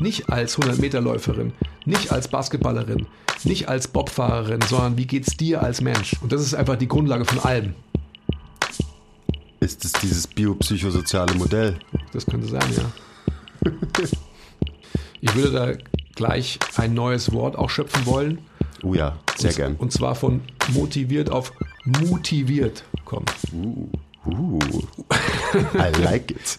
Nicht als 100-Meter-Läuferin, nicht als Basketballerin, nicht als Bobfahrerin, sondern wie geht's dir als Mensch? Und das ist einfach die Grundlage von allem. Ist es dieses biopsychosoziale Modell? Das könnte sein, ja. Ich würde da gleich ein neues Wort auch schöpfen wollen. Oh ja, sehr und, gern. Und zwar von motiviert auf motiviert kommen. Uh, uh. I like it.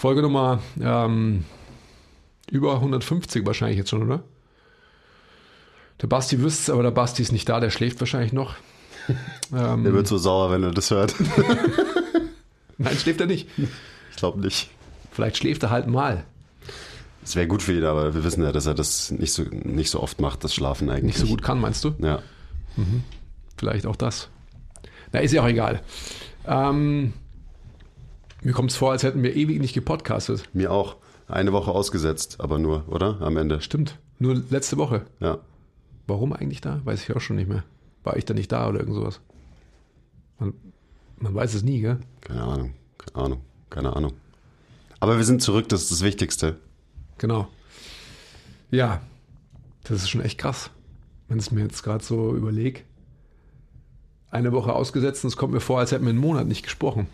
Folge Nummer ähm, über 150 wahrscheinlich jetzt schon, oder? Der Basti wüsste es, aber der Basti ist nicht da, der schläft wahrscheinlich noch. Ähm, der wird so sauer, wenn er das hört. Nein, schläft er nicht. Ich glaube nicht. Vielleicht schläft er halt mal. Es wäre gut für ihn, aber wir wissen ja, dass er das nicht so, nicht so oft macht, das Schlafen eigentlich. Nicht so gut kann, meinst du? Ja. Mhm. Vielleicht auch das. Na, ist ja auch egal. Ähm, mir kommt es vor, als hätten wir ewig nicht gepodcastet. Mir auch. Eine Woche ausgesetzt, aber nur, oder? Am Ende. Stimmt. Nur letzte Woche. Ja. Warum eigentlich da? Weiß ich auch schon nicht mehr. War ich da nicht da oder irgend sowas? Man, man weiß es nie, gell? Keine Ahnung. Keine Ahnung. Keine Ahnung. Aber wir sind zurück, das ist das Wichtigste. Genau. Ja, das ist schon echt krass. Wenn ich es mir jetzt gerade so überlege. Eine Woche ausgesetzt und es kommt mir vor, als hätten wir einen Monat nicht gesprochen.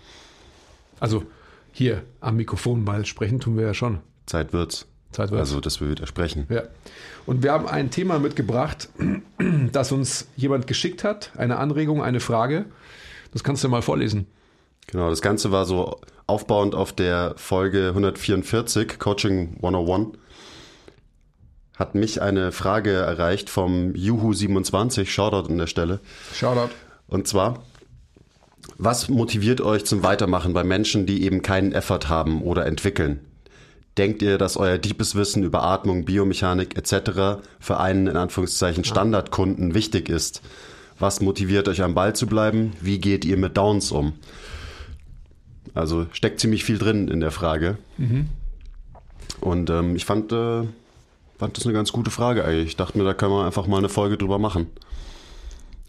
Also hier am Mikrofon, weil sprechen tun wir ja schon. Zeit wird's. Zeit wird's. Also, dass wir widersprechen. Ja. Und wir haben ein Thema mitgebracht, das uns jemand geschickt hat. Eine Anregung, eine Frage. Das kannst du mal vorlesen. Genau, das Ganze war so aufbauend auf der Folge 144, Coaching 101. Hat mich eine Frage erreicht vom Juhu27, Shoutout an der Stelle. Shoutout. Und zwar, was motiviert euch zum Weitermachen bei Menschen, die eben keinen Effort haben oder entwickeln? Denkt ihr, dass euer deepes Wissen über Atmung, Biomechanik etc. für einen in Anführungszeichen Standardkunden wichtig ist? Was motiviert euch am Ball zu bleiben? Wie geht ihr mit Downs um? Also steckt ziemlich viel drin in der Frage. Mhm. Und ähm, ich fand, äh, fand das eine ganz gute Frage eigentlich. Ich dachte mir, da können wir einfach mal eine Folge drüber machen.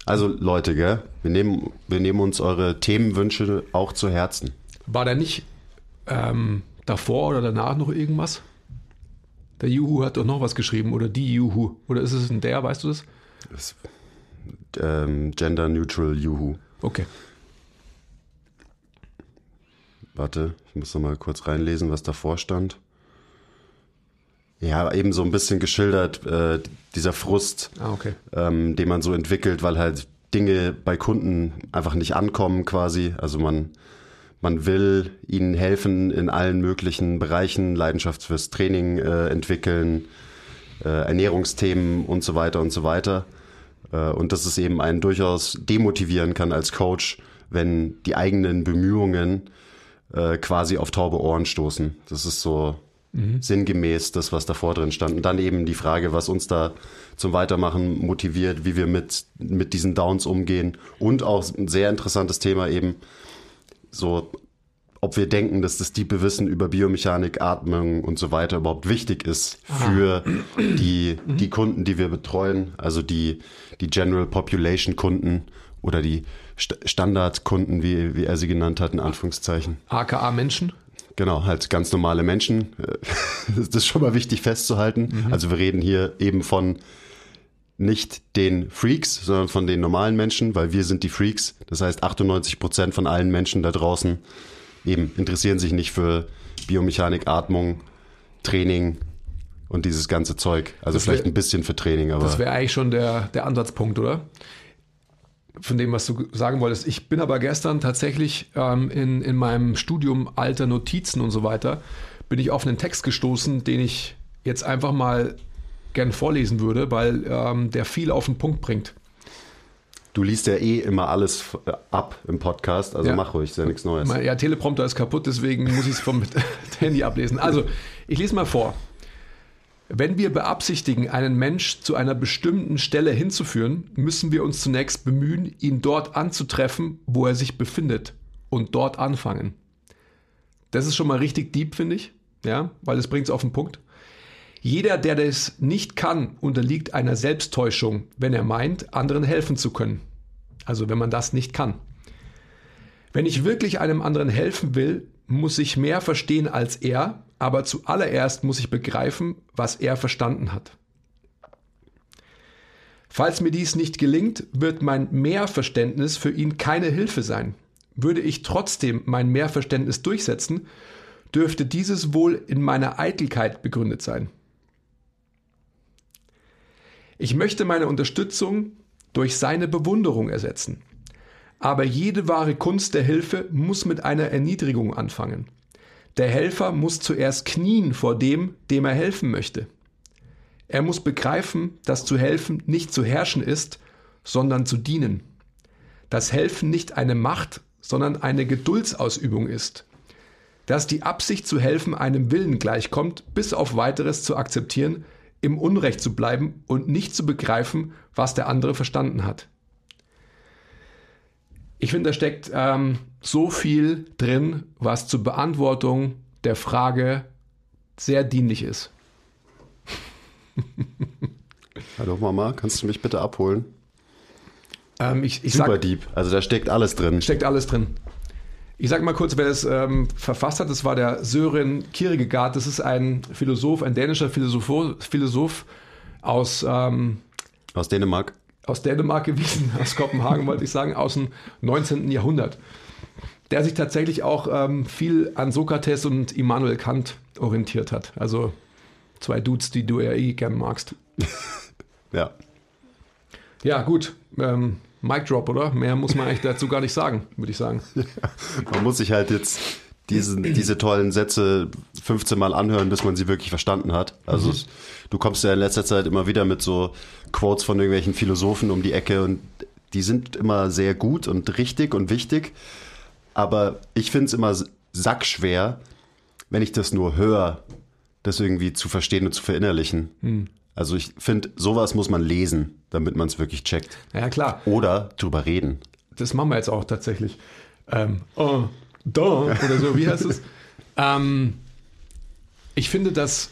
Also Leute, gell? Wir nehmen, wir nehmen uns eure Themenwünsche auch zu Herzen. War da nicht ähm, davor oder danach noch irgendwas? Der Juhu hat doch noch was geschrieben oder die Juhu. Oder ist es ein der, weißt du das? das ähm, Gender Neutral Juhu. Okay. Warte, ich muss noch mal kurz reinlesen, was davor stand. Ja, eben so ein bisschen geschildert, äh, dieser Frust, ah, okay. ähm, den man so entwickelt, weil halt Dinge bei Kunden einfach nicht ankommen quasi. Also man, man will ihnen helfen in allen möglichen Bereichen, Leidenschaft fürs Training äh, entwickeln, äh, Ernährungsthemen und so weiter und so weiter. Äh, und dass es eben einen durchaus demotivieren kann als Coach, wenn die eigenen Bemühungen äh, quasi auf taube Ohren stoßen. Das ist so mhm. sinngemäß das, was davor drin stand. Und dann eben die Frage, was uns da zum Weitermachen motiviert, wie wir mit, mit diesen Downs umgehen. Und auch ein sehr interessantes Thema eben, so ob wir denken, dass das tiefe Wissen über Biomechanik, Atmung und so weiter überhaupt wichtig ist für die, die Kunden, die wir betreuen, also die, die General Population Kunden oder die St Standardkunden, wie, wie er sie genannt hat, in Anführungszeichen. AKA Menschen? Genau, halt ganz normale Menschen. Das ist schon mal wichtig festzuhalten. Mhm. Also wir reden hier eben von nicht den Freaks, sondern von den normalen Menschen, weil wir sind die Freaks. Das heißt, 98 Prozent von allen Menschen da draußen eben interessieren sich nicht für Biomechanik, Atmung, Training und dieses ganze Zeug. Also das vielleicht wär, ein bisschen für Training, aber. Das wäre eigentlich schon der, der Ansatzpunkt, oder? Von dem, was du sagen wolltest. Ich bin aber gestern tatsächlich ähm, in, in meinem Studium alter Notizen und so weiter, bin ich auf einen Text gestoßen, den ich jetzt einfach mal gern vorlesen würde, weil ähm, der viel auf den Punkt bringt. Du liest ja eh immer alles äh, ab im Podcast, also Ja. mach ruhig, ist ja nichts Neues. Ja, Teleprompter ist kaputt, deswegen muss ich es vom Handy ablesen. Also, ich lese mal vor. Wenn wir beabsichtigen, einen Mensch zu einer bestimmten Stelle hinzuführen, müssen wir uns zunächst bemühen, ihn dort anzutreffen, wo er sich befindet und dort anfangen. Das ist schon mal richtig deep, finde ich, ja, weil es bringt es auf den Punkt. Jeder, der das nicht kann, unterliegt einer Selbsttäuschung, wenn er meint, anderen helfen zu können. Also wenn man das nicht kann. Wenn ich wirklich einem anderen helfen will, muss ich mehr verstehen als er, aber zuallererst muss ich begreifen, was er verstanden hat. Falls mir dies nicht gelingt, wird mein Mehrverständnis für ihn keine Hilfe sein. Würde ich trotzdem mein Mehrverständnis durchsetzen, dürfte dieses wohl in meiner Eitelkeit begründet sein. Ich möchte meine Unterstützung durch seine Bewunderung ersetzen. Aber jede wahre Kunst der Hilfe muss mit einer Erniedrigung anfangen. Der Helfer muss zuerst knien vor dem, dem er helfen möchte. Er muss begreifen, dass zu helfen nicht zu herrschen ist, sondern zu dienen. Dass Helfen nicht eine Macht, sondern eine Geduldsausübung ist. Dass die Absicht zu helfen einem Willen gleichkommt, bis auf weiteres zu akzeptieren, im Unrecht zu bleiben und nicht zu begreifen, was der andere verstanden hat. Ich finde, da steckt ähm, so viel drin, was zur Beantwortung der Frage sehr dienlich ist. Hallo Mama, kannst du mich bitte abholen? Ähm, ich ich Super sag, deep, also da steckt alles drin. steckt alles drin. Ich sag mal kurz, wer das ähm, verfasst hat. Das war der Sören Kierkegaard. Das ist ein Philosoph, ein dänischer Philosoph, Philosoph aus ähm, Aus Dänemark. Aus Dänemark gewesen, aus Kopenhagen wollte ich sagen, aus dem 19. Jahrhundert, der sich tatsächlich auch ähm, viel an Sokrates und Immanuel Kant orientiert hat. Also zwei Dudes, die du ja eh gern magst. Ja. Ja, gut. Ähm, Mic Drop, oder? Mehr muss man eigentlich dazu gar nicht sagen, würde ich sagen. Man muss sich halt jetzt diesen, diese tollen Sätze 15 Mal anhören, bis man sie wirklich verstanden hat. Also es, du kommst ja in letzter Zeit immer wieder mit so Quotes von irgendwelchen Philosophen um die Ecke und die sind immer sehr gut und richtig und wichtig. Aber ich finde es immer sackschwer, wenn ich das nur höre, das irgendwie zu verstehen und zu verinnerlichen. Also ich finde, sowas muss man lesen, damit man es wirklich checkt. Ja, klar. Oder drüber reden. Das machen wir jetzt auch tatsächlich. Ähm, oh, da oder so, wie heißt es? ähm, ich finde, dass,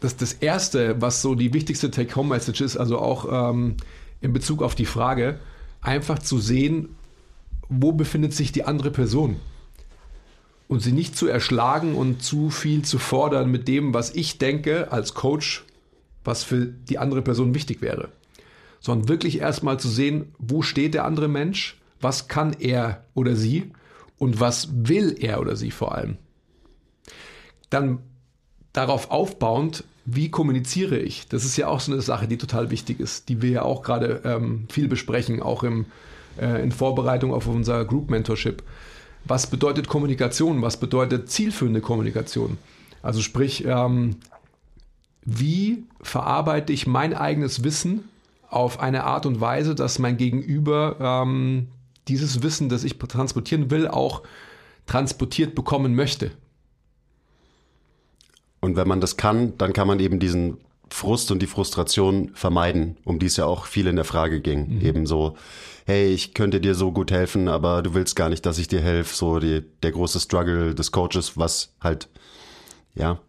dass das Erste, was so die wichtigste Take-Home-Message ist, also auch ähm, in Bezug auf die Frage, einfach zu sehen, wo befindet sich die andere Person. Und sie nicht zu erschlagen und zu viel zu fordern mit dem, was ich denke als Coach, was für die andere Person wichtig wäre sondern wirklich erstmal zu sehen, wo steht der andere Mensch, was kann er oder sie und was will er oder sie vor allem. Dann darauf aufbauend, wie kommuniziere ich? Das ist ja auch so eine Sache, die total wichtig ist, die wir ja auch gerade ähm, viel besprechen, auch im, äh, in Vorbereitung auf unser Group Mentorship. Was bedeutet Kommunikation? Was bedeutet zielführende Kommunikation? Also sprich, ähm, wie verarbeite ich mein eigenes Wissen auf eine Art und Weise, dass mein Gegenüber ähm, dieses Wissen, das ich transportieren will, auch transportiert bekommen möchte. Und wenn man das kann, dann kann man eben diesen Frust und die Frustration vermeiden, um die es ja auch viel in der Frage ging. Mhm. Eben so, hey, ich könnte dir so gut helfen, aber du willst gar nicht, dass ich dir helfe. So die, der große Struggle des Coaches, was halt, ja,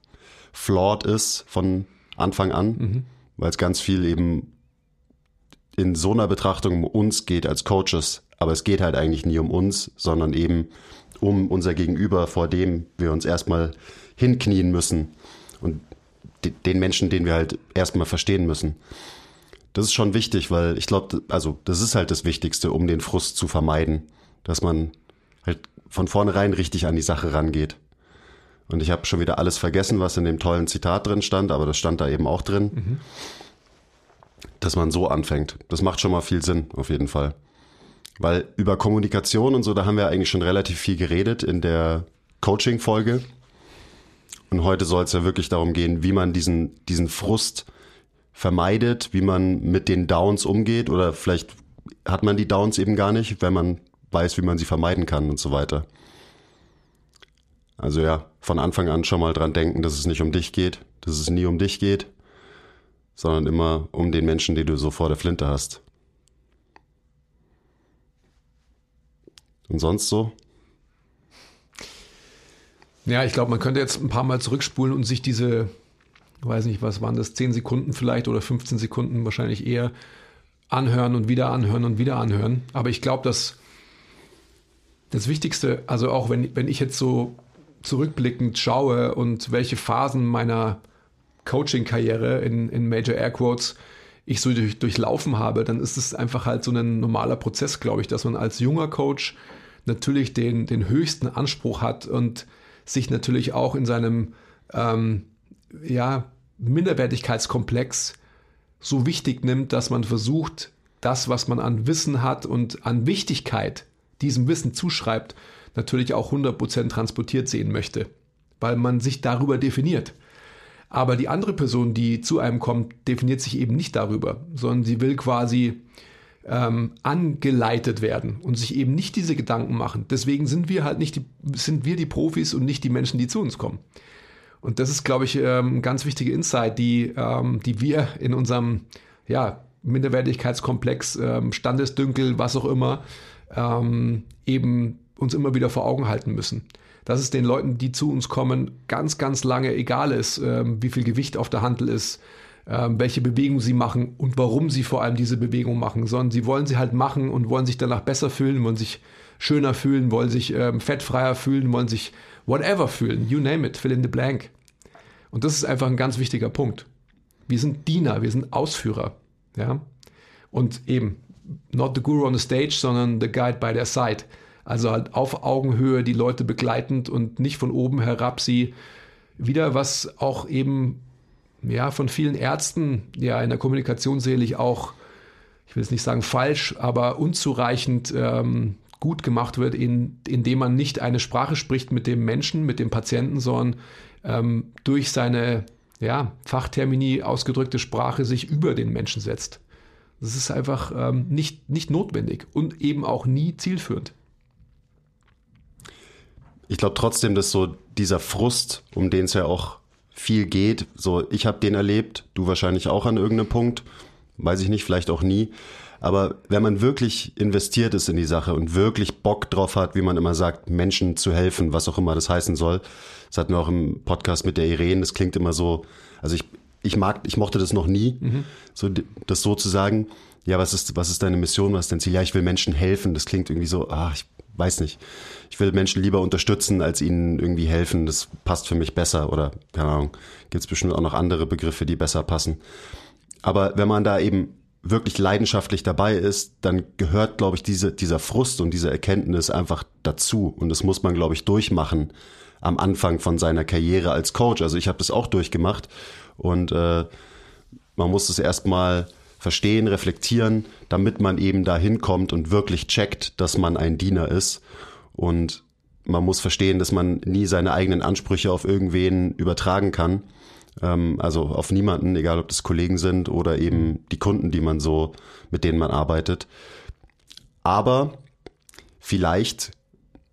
flawed ist von Anfang an, Mhm. weil es ganz viel eben in so einer Betrachtung um uns geht als Coaches. Aber es geht halt eigentlich nie um uns, sondern eben um unser Gegenüber, vor dem wir uns erstmal hinknien müssen und de- den Menschen, den wir halt erstmal verstehen müssen. Das ist schon wichtig, weil ich glaube, also das ist halt das Wichtigste, um den Frust zu vermeiden, dass man halt von vornherein richtig an die Sache rangeht. Und ich habe schon wieder alles vergessen, was in dem tollen Zitat drin stand, aber das stand da eben auch drin, dass man so anfängt. Das macht schon mal viel Sinn, auf jeden Fall. Weil über Kommunikation und so, da haben wir eigentlich schon relativ viel geredet in der Coaching-Folge. Und heute soll es ja wirklich darum gehen, wie man diesen, diesen Frust vermeidet, wie man mit den Downs umgeht oder vielleicht hat man die Downs eben gar nicht, wenn man weiß, wie man sie vermeiden kann und so weiter. Also ja, von Anfang an schon mal dran denken, dass es nicht um dich geht, dass es nie um dich geht, sondern immer um den Menschen, den du so vor der Flinte hast. Und sonst so? Ja, ich glaube, man könnte jetzt ein paar Mal zurückspulen und sich diese, weiß nicht, was waren das, 10 Sekunden vielleicht oder 15 Sekunden wahrscheinlich eher anhören und wieder anhören und wieder anhören. Aber ich glaube, dass das Wichtigste, also auch wenn, wenn ich jetzt so zurückblickend schaue und welche Phasen meiner Coaching-Karriere in, in Major Air Quotes ich so durch, durchlaufen habe, dann ist es einfach halt so ein normaler Prozess, glaube ich, dass man als junger Coach natürlich den, den höchsten Anspruch hat und sich natürlich auch in seinem ähm, ja, Minderwertigkeitskomplex so wichtig nimmt, dass man versucht, das, was man an Wissen hat und an Wichtigkeit diesem Wissen zuschreibt, natürlich auch 100% transportiert sehen möchte, weil man sich darüber definiert. Aber die andere Person, die zu einem kommt, definiert sich eben nicht darüber, sondern sie will quasi ähm, angeleitet werden und sich eben nicht diese Gedanken machen. Deswegen sind wir halt nicht die, sind wir die Profis und nicht die Menschen, die zu uns kommen. Und das ist, glaube ich, ähm, ganz wichtige Insight, die, ähm, die wir in unserem ja, Minderwertigkeitskomplex, ähm, Standesdünkel, was auch immer, ähm, eben uns immer wieder vor Augen halten müssen. Dass es den Leuten, die zu uns kommen, ganz, ganz lange egal ist, ähm, wie viel Gewicht auf der Handel ist, welche Bewegung sie machen und warum sie vor allem diese Bewegung machen, sondern sie wollen sie halt machen und wollen sich danach besser fühlen, wollen sich schöner fühlen, wollen sich ähm, fettfreier fühlen, wollen sich whatever fühlen, you name it, fill in the blank. Und das ist einfach ein ganz wichtiger Punkt. Wir sind Diener, wir sind Ausführer, ja. Und eben, not the guru on the stage, sondern the guide by their side. Also halt auf Augenhöhe die Leute begleitend und nicht von oben herab sie wieder, was auch eben ja von vielen Ärzten ja in der Kommunikation selig auch, ich will es nicht sagen falsch, aber unzureichend ähm, gut gemacht wird, in, indem man nicht eine Sprache spricht mit dem Menschen, mit dem Patienten, sondern ähm, durch seine ja, Fachtermini ausgedrückte Sprache sich über den Menschen setzt. Das ist einfach ähm, nicht, nicht notwendig und eben auch nie zielführend. Ich glaube trotzdem, dass so dieser Frust, um den es ja auch viel geht, so ich habe den erlebt, du wahrscheinlich auch an irgendeinem Punkt, weiß ich nicht, vielleicht auch nie. Aber wenn man wirklich investiert ist in die Sache und wirklich Bock drauf hat, wie man immer sagt, Menschen zu helfen, was auch immer das heißen soll, das hatten wir auch im Podcast mit der Irene, das klingt immer so, also ich, ich mag, ich mochte das noch nie, mhm. so das so zu sagen, ja, was ist, was ist deine Mission, was ist dein Ziel? Ja, ich will Menschen helfen. Das klingt irgendwie so, ah, ich weiß nicht. Ich will Menschen lieber unterstützen, als ihnen irgendwie helfen. Das passt für mich besser oder, keine Ahnung, gibt es bestimmt auch noch andere Begriffe, die besser passen. Aber wenn man da eben wirklich leidenschaftlich dabei ist, dann gehört, glaube ich, diese, dieser Frust und diese Erkenntnis einfach dazu. Und das muss man, glaube ich, durchmachen am Anfang von seiner Karriere als Coach. Also ich habe das auch durchgemacht und äh, man muss es erstmal verstehen, reflektieren, damit man eben da hinkommt und wirklich checkt, dass man ein Diener ist. Und man muss verstehen, dass man nie seine eigenen Ansprüche auf irgendwen übertragen kann. Ähm, also auf niemanden, egal ob das Kollegen sind oder eben die Kunden, die man so, mit denen man arbeitet. Aber vielleicht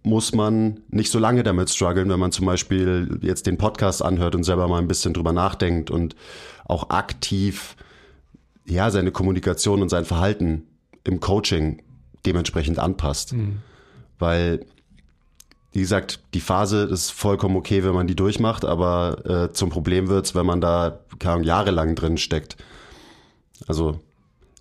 muss man nicht so lange damit strugglen, wenn man zum Beispiel jetzt den Podcast anhört und selber mal ein bisschen drüber nachdenkt und auch aktiv ja seine Kommunikation und sein Verhalten im Coaching dementsprechend anpasst. Mhm. Weil, wie gesagt, die Phase ist vollkommen okay, wenn man die durchmacht, aber äh, zum Problem wird's, wenn man da kaum jahrelang drin steckt. Also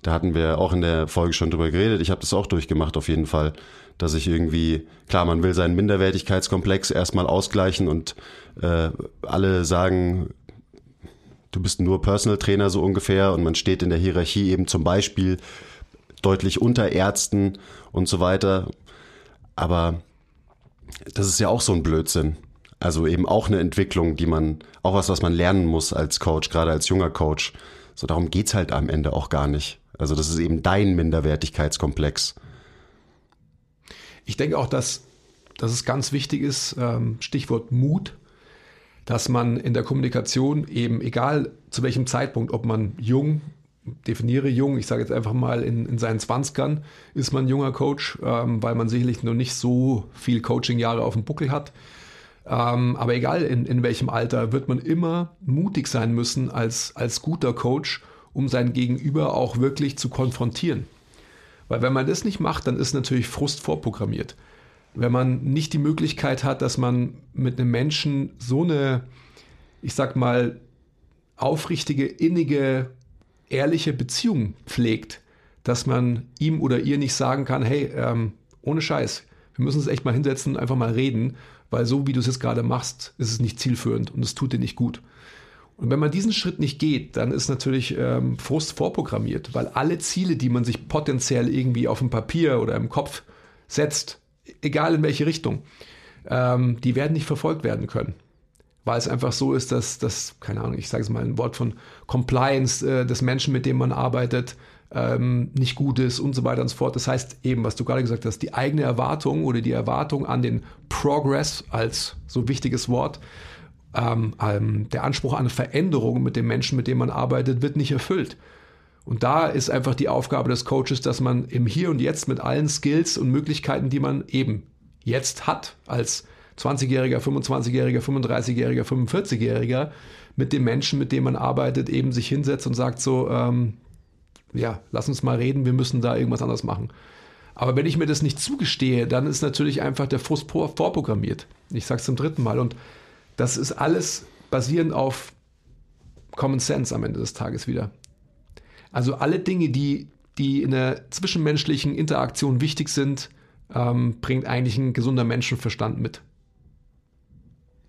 da hatten wir auch in der Folge schon drüber geredet. Ich habe das auch durchgemacht auf jeden Fall, dass ich irgendwie klar, man will seinen Minderwertigkeitskomplex erstmal ausgleichen und äh, alle sagen, du bist nur Personal Trainer so ungefähr und man steht in der Hierarchie eben zum Beispiel deutlich unter Ärzten und so weiter. Aber das ist ja auch so ein Blödsinn. Also eben auch eine Entwicklung, die man, auch was, was man lernen muss als Coach, gerade als junger Coach. So darum geht's halt am Ende auch gar nicht. Also das ist eben dein Minderwertigkeitskomplex. Ich denke auch, dass, dass es ganz wichtig ist, ähm, Stichwort Mut, dass man in der Kommunikation eben, egal zu welchem Zeitpunkt, ob man jung, definiere jung, ich sage jetzt einfach mal in, in seinen Zwanzigern ist man junger Coach, ähm, weil man sicherlich noch nicht so viel Coaching-Jahre auf dem Buckel hat. Ähm, aber egal in, in welchem Alter, wird man immer mutig sein müssen als, als guter Coach, um sein Gegenüber auch wirklich zu konfrontieren. Weil wenn man das nicht macht, dann ist natürlich Frust vorprogrammiert. Wenn man nicht die Möglichkeit hat, dass man mit einem Menschen so eine, ich sag mal, aufrichtige, innige, ehrliche Beziehung pflegt, dass man ihm oder ihr nicht sagen kann, hey, ähm, ohne Scheiß, wir müssen uns echt mal hinsetzen und einfach mal reden, weil so wie du es jetzt gerade machst, ist es nicht zielführend und es tut dir nicht gut. Und wenn man diesen Schritt nicht geht, dann ist natürlich ähm, Frust vorprogrammiert, weil alle Ziele, die man sich potenziell irgendwie auf dem Papier oder im Kopf setzt, egal in welche Richtung, ähm, die werden nicht verfolgt werden können. Weil es einfach so ist, dass das, keine Ahnung, ich sage es mal ein Wort von Compliance äh, des Menschen, mit dem man arbeitet, ähm, nicht gut ist und so weiter und so fort. Das heißt eben, was du gerade gesagt hast, die eigene Erwartung oder die Erwartung an den Progress als so wichtiges Wort, ähm, ähm, der Anspruch an Veränderung mit dem Menschen, mit dem man arbeitet, wird nicht erfüllt. Und da ist einfach die Aufgabe des Coaches, dass man im Hier und Jetzt mit allen Skills und Möglichkeiten, die man eben jetzt hat, als 20-Jähriger, 25-Jähriger, 35-Jähriger, 45-Jähriger, mit dem Menschen, mit dem man arbeitet, eben sich hinsetzt und sagt so, ähm, ja, lass uns mal reden, wir müssen da irgendwas anderes machen. Aber wenn ich mir das nicht zugestehe, dann ist natürlich einfach der Frust vorprogrammiert. Ich sage es zum dritten Mal. Und das ist alles basierend auf Common Sense am Ende des Tages wieder. Also alle Dinge, die, die in der zwischenmenschlichen Interaktion wichtig sind, ähm, bringt eigentlich ein gesunder Menschenverstand mit.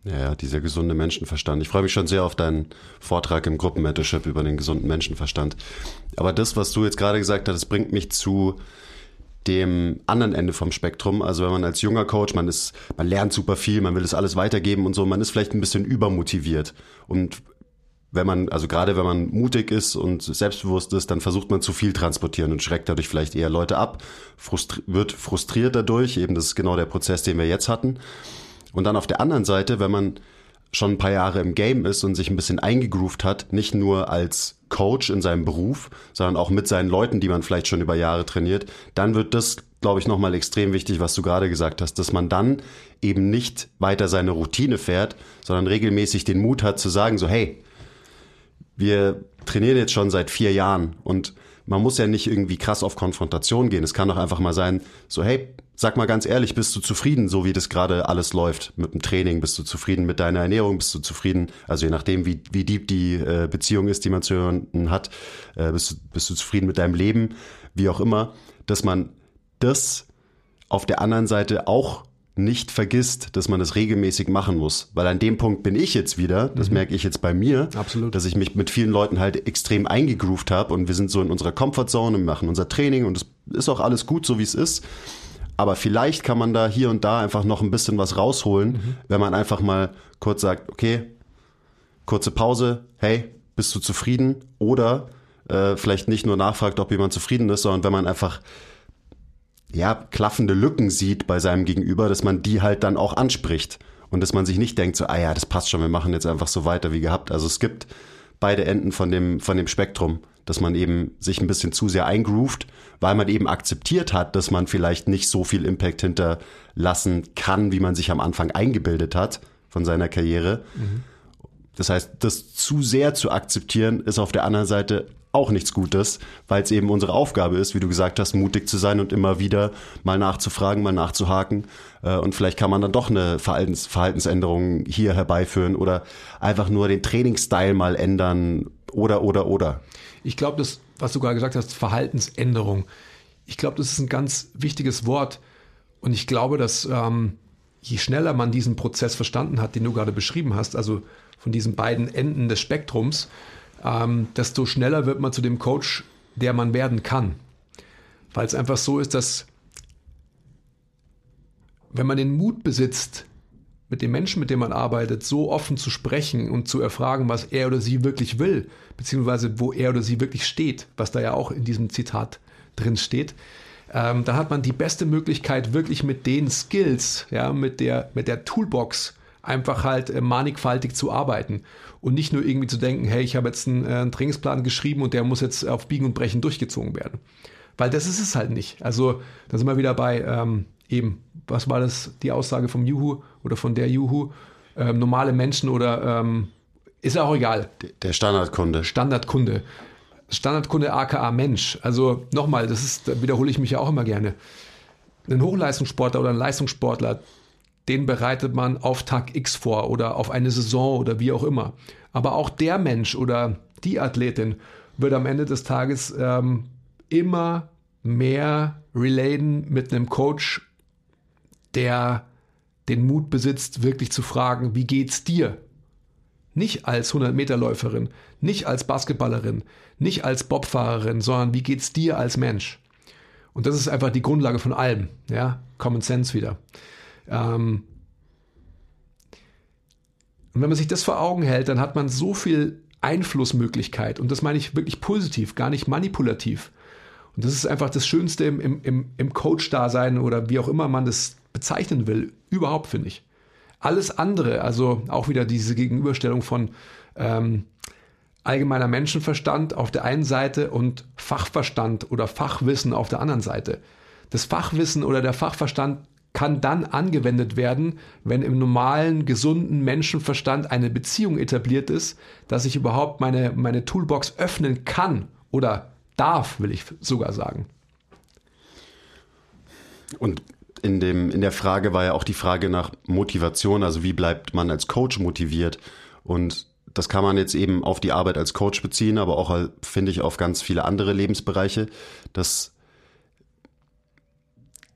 Ja, dieser gesunde Menschenverstand. Ich freue mich schon sehr auf deinen Vortrag im Gruppenmentorship über den gesunden Menschenverstand. Aber das, was du jetzt gerade gesagt hast, bringt mich zu dem anderen Ende vom Spektrum. Also wenn man als junger Coach, man ist, man lernt super viel, man will es alles weitergeben und so, man ist vielleicht ein bisschen übermotiviert. Und wenn man, also gerade wenn man mutig ist und selbstbewusst ist, dann versucht man zu viel transportieren und schreckt dadurch vielleicht eher Leute ab, frustri wird frustriert dadurch. Eben das ist genau der Prozess, den wir jetzt hatten. Und dann auf der anderen Seite, wenn man schon ein paar Jahre im Game ist und sich ein bisschen eingegroovt hat, nicht nur als Coach in seinem Beruf, sondern auch mit seinen Leuten, die man vielleicht schon über Jahre trainiert, dann wird das, glaube ich, nochmal extrem wichtig, was du gerade gesagt hast, dass man dann eben nicht weiter seine Routine fährt, sondern regelmäßig den Mut hat zu sagen, so hey, wir trainieren jetzt schon seit vier Jahren und man muss ja nicht irgendwie krass auf Konfrontation gehen. Es kann doch einfach mal sein, so hey, Sag mal ganz ehrlich, bist du zufrieden, so wie das gerade alles läuft mit dem Training? Bist du zufrieden mit deiner Ernährung? Bist du zufrieden, also je nachdem, wie, wie deep die äh, Beziehung ist, die man zu jemandem hat, äh, bist, du, bist du zufrieden mit deinem Leben? Wie auch immer, dass man das auf der anderen Seite auch nicht vergisst, dass man das regelmäßig machen muss. Weil an dem Punkt bin ich jetzt wieder, das mhm. merke ich jetzt bei mir, Absolut. dass ich mich mit vielen Leuten halt extrem eingegroovt habe und wir sind so in unserer Comfortzone und machen unser Training und es ist auch alles gut, so wie es ist. Aber vielleicht kann man da hier und da einfach noch ein bisschen was rausholen, mhm. wenn man einfach mal kurz sagt, okay, kurze Pause, hey, bist du zufrieden? Oder äh, vielleicht nicht nur nachfragt, ob jemand zufrieden ist, sondern wenn man einfach ja, klaffende Lücken sieht bei seinem Gegenüber, dass man die halt dann auch anspricht und dass man sich nicht denkt, so, ah ja, das passt schon, wir machen jetzt einfach so weiter wie gehabt. Also es gibt beide Enden von dem, von dem Spektrum dass man eben sich ein bisschen zu sehr eingroovt, weil man eben akzeptiert hat, dass man vielleicht nicht so viel Impact hinterlassen kann, wie man sich am Anfang eingebildet hat von seiner Karriere. Mhm. Das heißt, das zu sehr zu akzeptieren, ist auf der anderen Seite auch nichts Gutes, weil es eben unsere Aufgabe ist, wie du gesagt hast, mutig zu sein und immer wieder mal nachzufragen, mal nachzuhaken. Äh, und vielleicht kann man dann doch eine Verhaltens Verhaltensänderung hier herbeiführen oder einfach nur den Trainingsstyle mal ändern oder, oder, oder. Ich glaube, das, was du gerade gesagt hast, Verhaltensänderung, ich glaube, das ist ein ganz wichtiges Wort. Und ich glaube, dass ähm, je schneller man diesen Prozess verstanden hat, den du gerade beschrieben hast, also von diesen beiden Enden des Spektrums, ähm, desto schneller wird man zu dem Coach, der man werden kann. Weil es einfach so ist, dass wenn man den Mut besitzt, mit dem Menschen, mit dem man arbeitet, so offen zu sprechen und zu erfragen, was er oder sie wirklich will, beziehungsweise wo er oder sie wirklich steht, was da ja auch in diesem Zitat drin steht, ähm, da hat man die beste Möglichkeit, wirklich mit den Skills, ja, mit der, mit der Toolbox einfach halt äh, mannigfaltig zu arbeiten und nicht nur irgendwie zu denken, hey, ich habe jetzt einen, äh, einen Trainingsplan geschrieben und der muss jetzt auf Biegen und Brechen durchgezogen werden. Weil das ist es halt nicht. Also da sind wir wieder bei ähm, eben, was war das, die Aussage vom Juhu oder von der Juhu? Ähm, normale Menschen oder ähm, ist auch egal. Der Standardkunde. Standardkunde. Standardkunde aka Mensch. Also nochmal, das ist, da wiederhole ich mich ja auch immer gerne. Ein Hochleistungssportler oder ein Leistungssportler, den bereitet man auf Tag X vor oder auf eine Saison oder wie auch immer. Aber auch der Mensch oder die Athletin wird am Ende des Tages ähm, immer mehr relaten mit einem Coach, der den Mut besitzt, wirklich zu fragen, wie geht's dir? Nicht als 100-Meter-Läuferin, nicht als Basketballerin, nicht als Bobfahrerin, sondern wie geht's dir als Mensch? Und das ist einfach die Grundlage von allem, ja, Common Sense wieder. Ähm und wenn man sich das vor Augen hält, dann hat man so viel Einflussmöglichkeit und das meine ich wirklich positiv, gar nicht manipulativ. Und das ist einfach das Schönste im, im, im Coach-Dasein oder wie auch immer man das bezeichnen will, überhaupt finde ich. Alles andere, also auch wieder diese Gegenüberstellung von ähm, allgemeiner Menschenverstand auf der einen Seite und Fachverstand oder Fachwissen auf der anderen Seite. Das Fachwissen oder der Fachverstand kann dann angewendet werden, wenn im normalen, gesunden Menschenverstand eine Beziehung etabliert ist, dass ich überhaupt meine, meine Toolbox öffnen kann oder darf, will ich sogar sagen. Und in, dem, in der Frage war ja auch die Frage nach Motivation, also wie bleibt man als Coach motiviert? Und das kann man jetzt eben auf die Arbeit als Coach beziehen, aber auch, finde ich, auf ganz viele andere Lebensbereiche. dass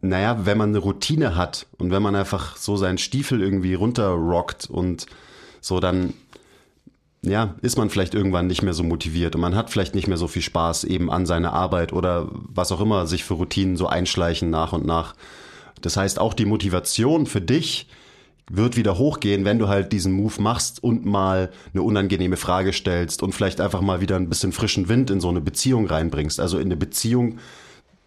naja, wenn man eine Routine hat und wenn man einfach so seinen Stiefel irgendwie runterrockt und so, dann ja, ist man vielleicht irgendwann nicht mehr so motiviert und man hat vielleicht nicht mehr so viel Spaß eben an seiner Arbeit oder was auch immer sich für Routinen so einschleichen nach und nach. Das heißt, auch die Motivation für dich wird wieder hochgehen, wenn du halt diesen Move machst und mal eine unangenehme Frage stellst und vielleicht einfach mal wieder ein bisschen frischen Wind in so eine Beziehung reinbringst. Also in eine Beziehung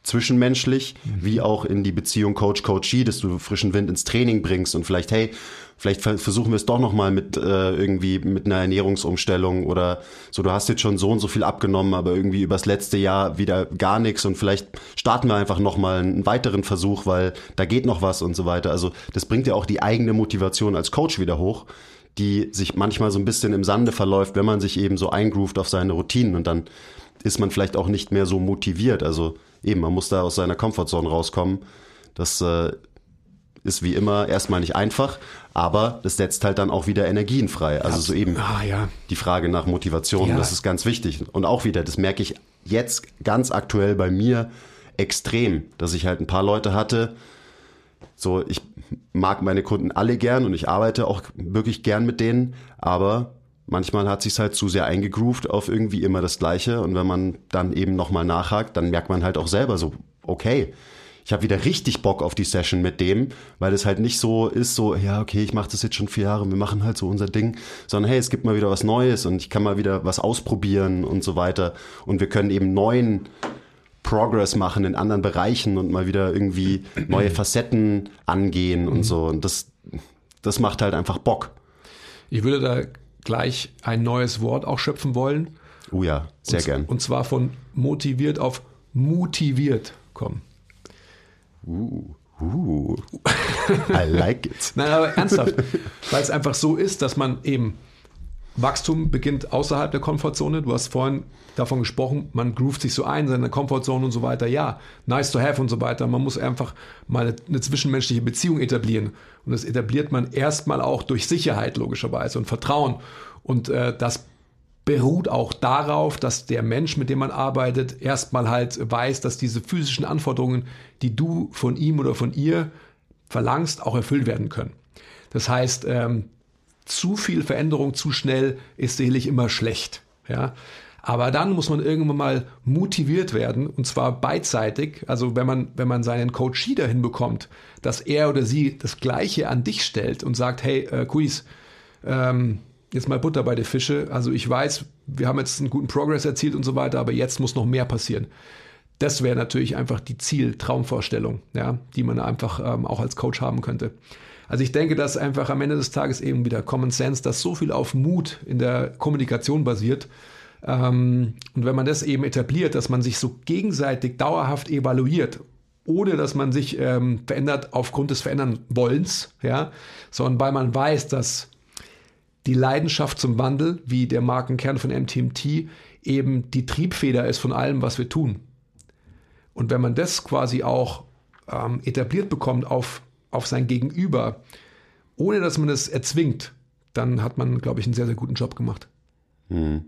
zwischenmenschlich, wie auch in die Beziehung Coach-Coachee, dass du frischen Wind ins Training bringst und vielleicht, hey, vielleicht versuchen wir es doch nochmal mit äh, irgendwie mit einer Ernährungsumstellung oder so, du hast jetzt schon so und so viel abgenommen, aber irgendwie übers letzte Jahr wieder gar nichts und vielleicht starten wir einfach nochmal einen weiteren Versuch, weil da geht noch was und so weiter. Also das bringt ja auch die eigene Motivation als Coach wieder hoch, die sich manchmal so ein bisschen im Sande verläuft, wenn man sich eben so eingroovt auf seine Routinen und dann ist man vielleicht auch nicht mehr so motiviert. Also eben, man muss da aus seiner Comfortzone rauskommen. Das äh, ist wie immer erstmal nicht einfach, aber das setzt halt dann auch wieder Energien frei. Also so eben ah, ja. die Frage nach Motivation, ja. das ist ganz wichtig. Und auch wieder, das merke ich jetzt ganz aktuell bei mir extrem, dass ich halt ein paar Leute hatte, so ich mag meine Kunden alle gern und ich arbeite auch wirklich gern mit denen, aber manchmal hat sich's halt zu sehr eingegroovt auf irgendwie immer das Gleiche und wenn man dann eben nochmal nachhakt, dann merkt man halt auch selber so, okay, ich habe wieder richtig Bock auf die Session mit dem, weil es halt nicht so ist, so, ja, okay, ich mache das jetzt schon vier Jahre, wir machen halt so unser Ding, sondern hey, es gibt mal wieder was Neues und ich kann mal wieder was ausprobieren und so weiter. Und wir können eben neuen Progress machen in anderen Bereichen und mal wieder irgendwie neue Facetten angehen und so. Und das, das macht halt einfach Bock. Ich würde da gleich ein neues Wort auch schöpfen wollen. Oh ja, sehr und, gern. Und zwar von motiviert auf motiviert kommen. Uh, uh. I like it. Nein, aber ernsthaft, weil es einfach so ist, dass man eben Wachstum beginnt außerhalb der Komfortzone. Du hast vorhin davon gesprochen, man groovt sich so ein, seine Komfortzone und so weiter. Ja, nice to have und so weiter. Man muss einfach mal eine zwischenmenschliche Beziehung etablieren. Und das etabliert man erstmal auch durch Sicherheit, logischerweise, und Vertrauen. Und äh, das beruht auch darauf, dass der Mensch, mit dem man arbeitet, erstmal halt weiß, dass diese physischen Anforderungen, die du von ihm oder von ihr verlangst, auch erfüllt werden können. Das heißt, ähm, zu viel Veränderung zu schnell ist sicherlich immer schlecht. Ja? Aber dann muss man irgendwann mal motiviert werden und zwar beidseitig. Also wenn man, wenn man seinen Coachie dahin bekommt, dass er oder sie das Gleiche an dich stellt und sagt, hey, äh, Quiz, ähm, jetzt mal Butter bei den Fische. Also ich weiß, wir haben jetzt einen guten Progress erzielt und so weiter, aber jetzt muss noch mehr passieren. Das wäre natürlich einfach die Ziel-Traumvorstellung, ja, die man einfach ähm, auch als Coach haben könnte. Also ich denke, dass einfach am Ende des Tages eben wieder Common Sense, dass so viel auf Mut in der Kommunikation basiert. Ähm, und wenn man das eben etabliert, dass man sich so gegenseitig dauerhaft evaluiert, ohne dass man sich ähm, verändert aufgrund des Verändern Wollens, ja, sondern weil man weiß, dass die Leidenschaft zum Wandel, wie der Markenkern von MTMT, eben die Triebfeder ist von allem, was wir tun. Und wenn man das quasi auch ähm, etabliert bekommt auf, auf sein Gegenüber, ohne dass man es erzwingt, dann hat man, glaube ich, einen sehr, sehr guten Job gemacht. Mhm.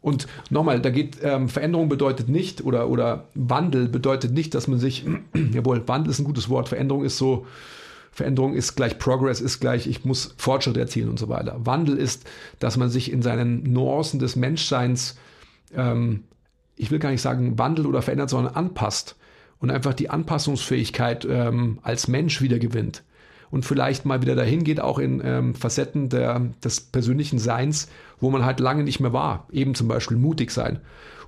Und nochmal, da geht ähm, Veränderung bedeutet nicht oder, oder Wandel bedeutet nicht, dass man sich, jawohl, Wandel ist ein gutes Wort, Veränderung ist so, Veränderung ist gleich Progress, ist gleich, ich muss Fortschritt erzielen und so weiter. Wandel ist, dass man sich in seinen Nuancen des Menschseins, ähm, ich will gar nicht sagen wandelt oder verändert, sondern anpasst und einfach die Anpassungsfähigkeit ähm, als Mensch wieder gewinnt und vielleicht mal wieder dahin geht, auch in ähm, Facetten der, des persönlichen Seins, wo man halt lange nicht mehr war. Eben zum Beispiel mutig sein.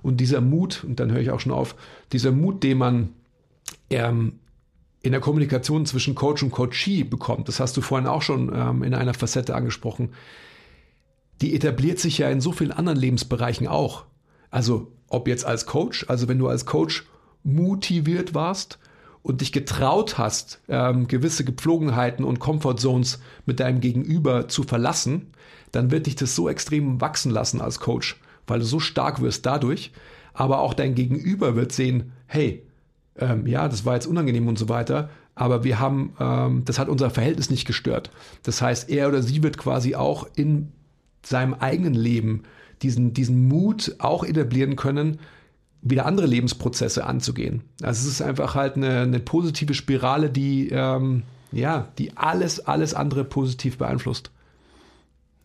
Und dieser Mut, und dann höre ich auch schon auf, dieser Mut, den man ähm, in der Kommunikation zwischen Coach und Coachee bekommt, das hast du vorhin auch schon ähm, in einer Facette angesprochen, die etabliert sich ja in so vielen anderen Lebensbereichen auch. Also ob jetzt als Coach, also wenn du als Coach motiviert warst und dich getraut hast, ähm, gewisse Gepflogenheiten und Comfortzones mit deinem Gegenüber zu verlassen, dann wird dich das so extrem wachsen lassen als Coach, weil du so stark wirst dadurch. Aber auch dein Gegenüber wird sehen, hey, ähm, ja, das war jetzt unangenehm und so weiter, aber wir haben, ähm, das hat unser Verhältnis nicht gestört. Das heißt, er oder sie wird quasi auch in seinem eigenen Leben diesen, diesen Mut auch etablieren können, wieder andere Lebensprozesse anzugehen. Also es ist einfach halt eine, eine positive Spirale, die, ähm, ja, die alles, alles andere positiv beeinflusst.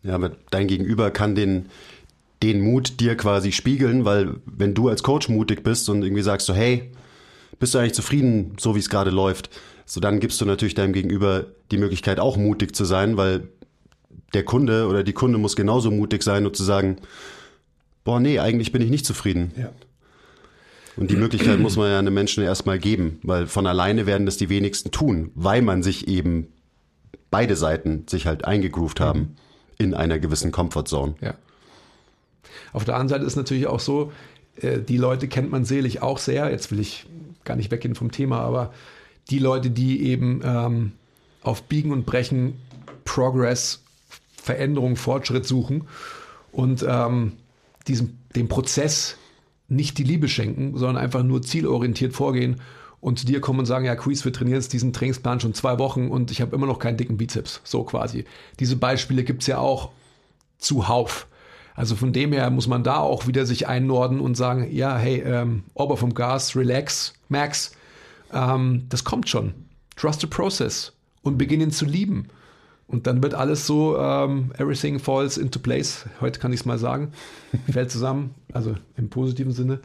Ja, aber dein Gegenüber kann den, den Mut dir quasi spiegeln, weil wenn du als Coach mutig bist und irgendwie sagst so, hey, bist du eigentlich zufrieden, so wie es gerade läuft, so dann gibst du natürlich deinem Gegenüber die Möglichkeit auch mutig zu sein, weil der Kunde oder die Kunde muss genauso mutig sein und zu sagen, boah, nee, eigentlich bin ich nicht zufrieden. Ja. Und die Möglichkeit muss man ja einem Menschen erstmal geben, weil von alleine werden das die wenigsten tun, weil man sich eben beide Seiten sich halt eingegroovt haben in einer gewissen Comfortzone. Ja. Auf der anderen Seite ist natürlich auch so, äh, die Leute kennt man selig auch sehr. Jetzt will ich gar nicht weggehen vom Thema, aber die Leute, die eben ähm, auf Biegen und Brechen Progress, Veränderung, Fortschritt suchen und ähm, diesem, dem Prozess nicht die Liebe schenken, sondern einfach nur zielorientiert vorgehen und zu dir kommen und sagen, ja, Quiz, wir trainieren jetzt diesen Trainingsplan schon zwei Wochen und ich habe immer noch keinen dicken Bizeps. So quasi. Diese Beispiele gibt es ja auch zuhauf. Also von dem her muss man da auch wieder sich einnorden und sagen, ja, hey, ähm, Ober vom Gas, relax, Max, ähm, das kommt schon. Trust the process und beginnen zu lieben. Und dann wird alles so, ähm, everything falls into place. Heute kann ich es mal sagen. Fällt zusammen, also im positiven Sinne.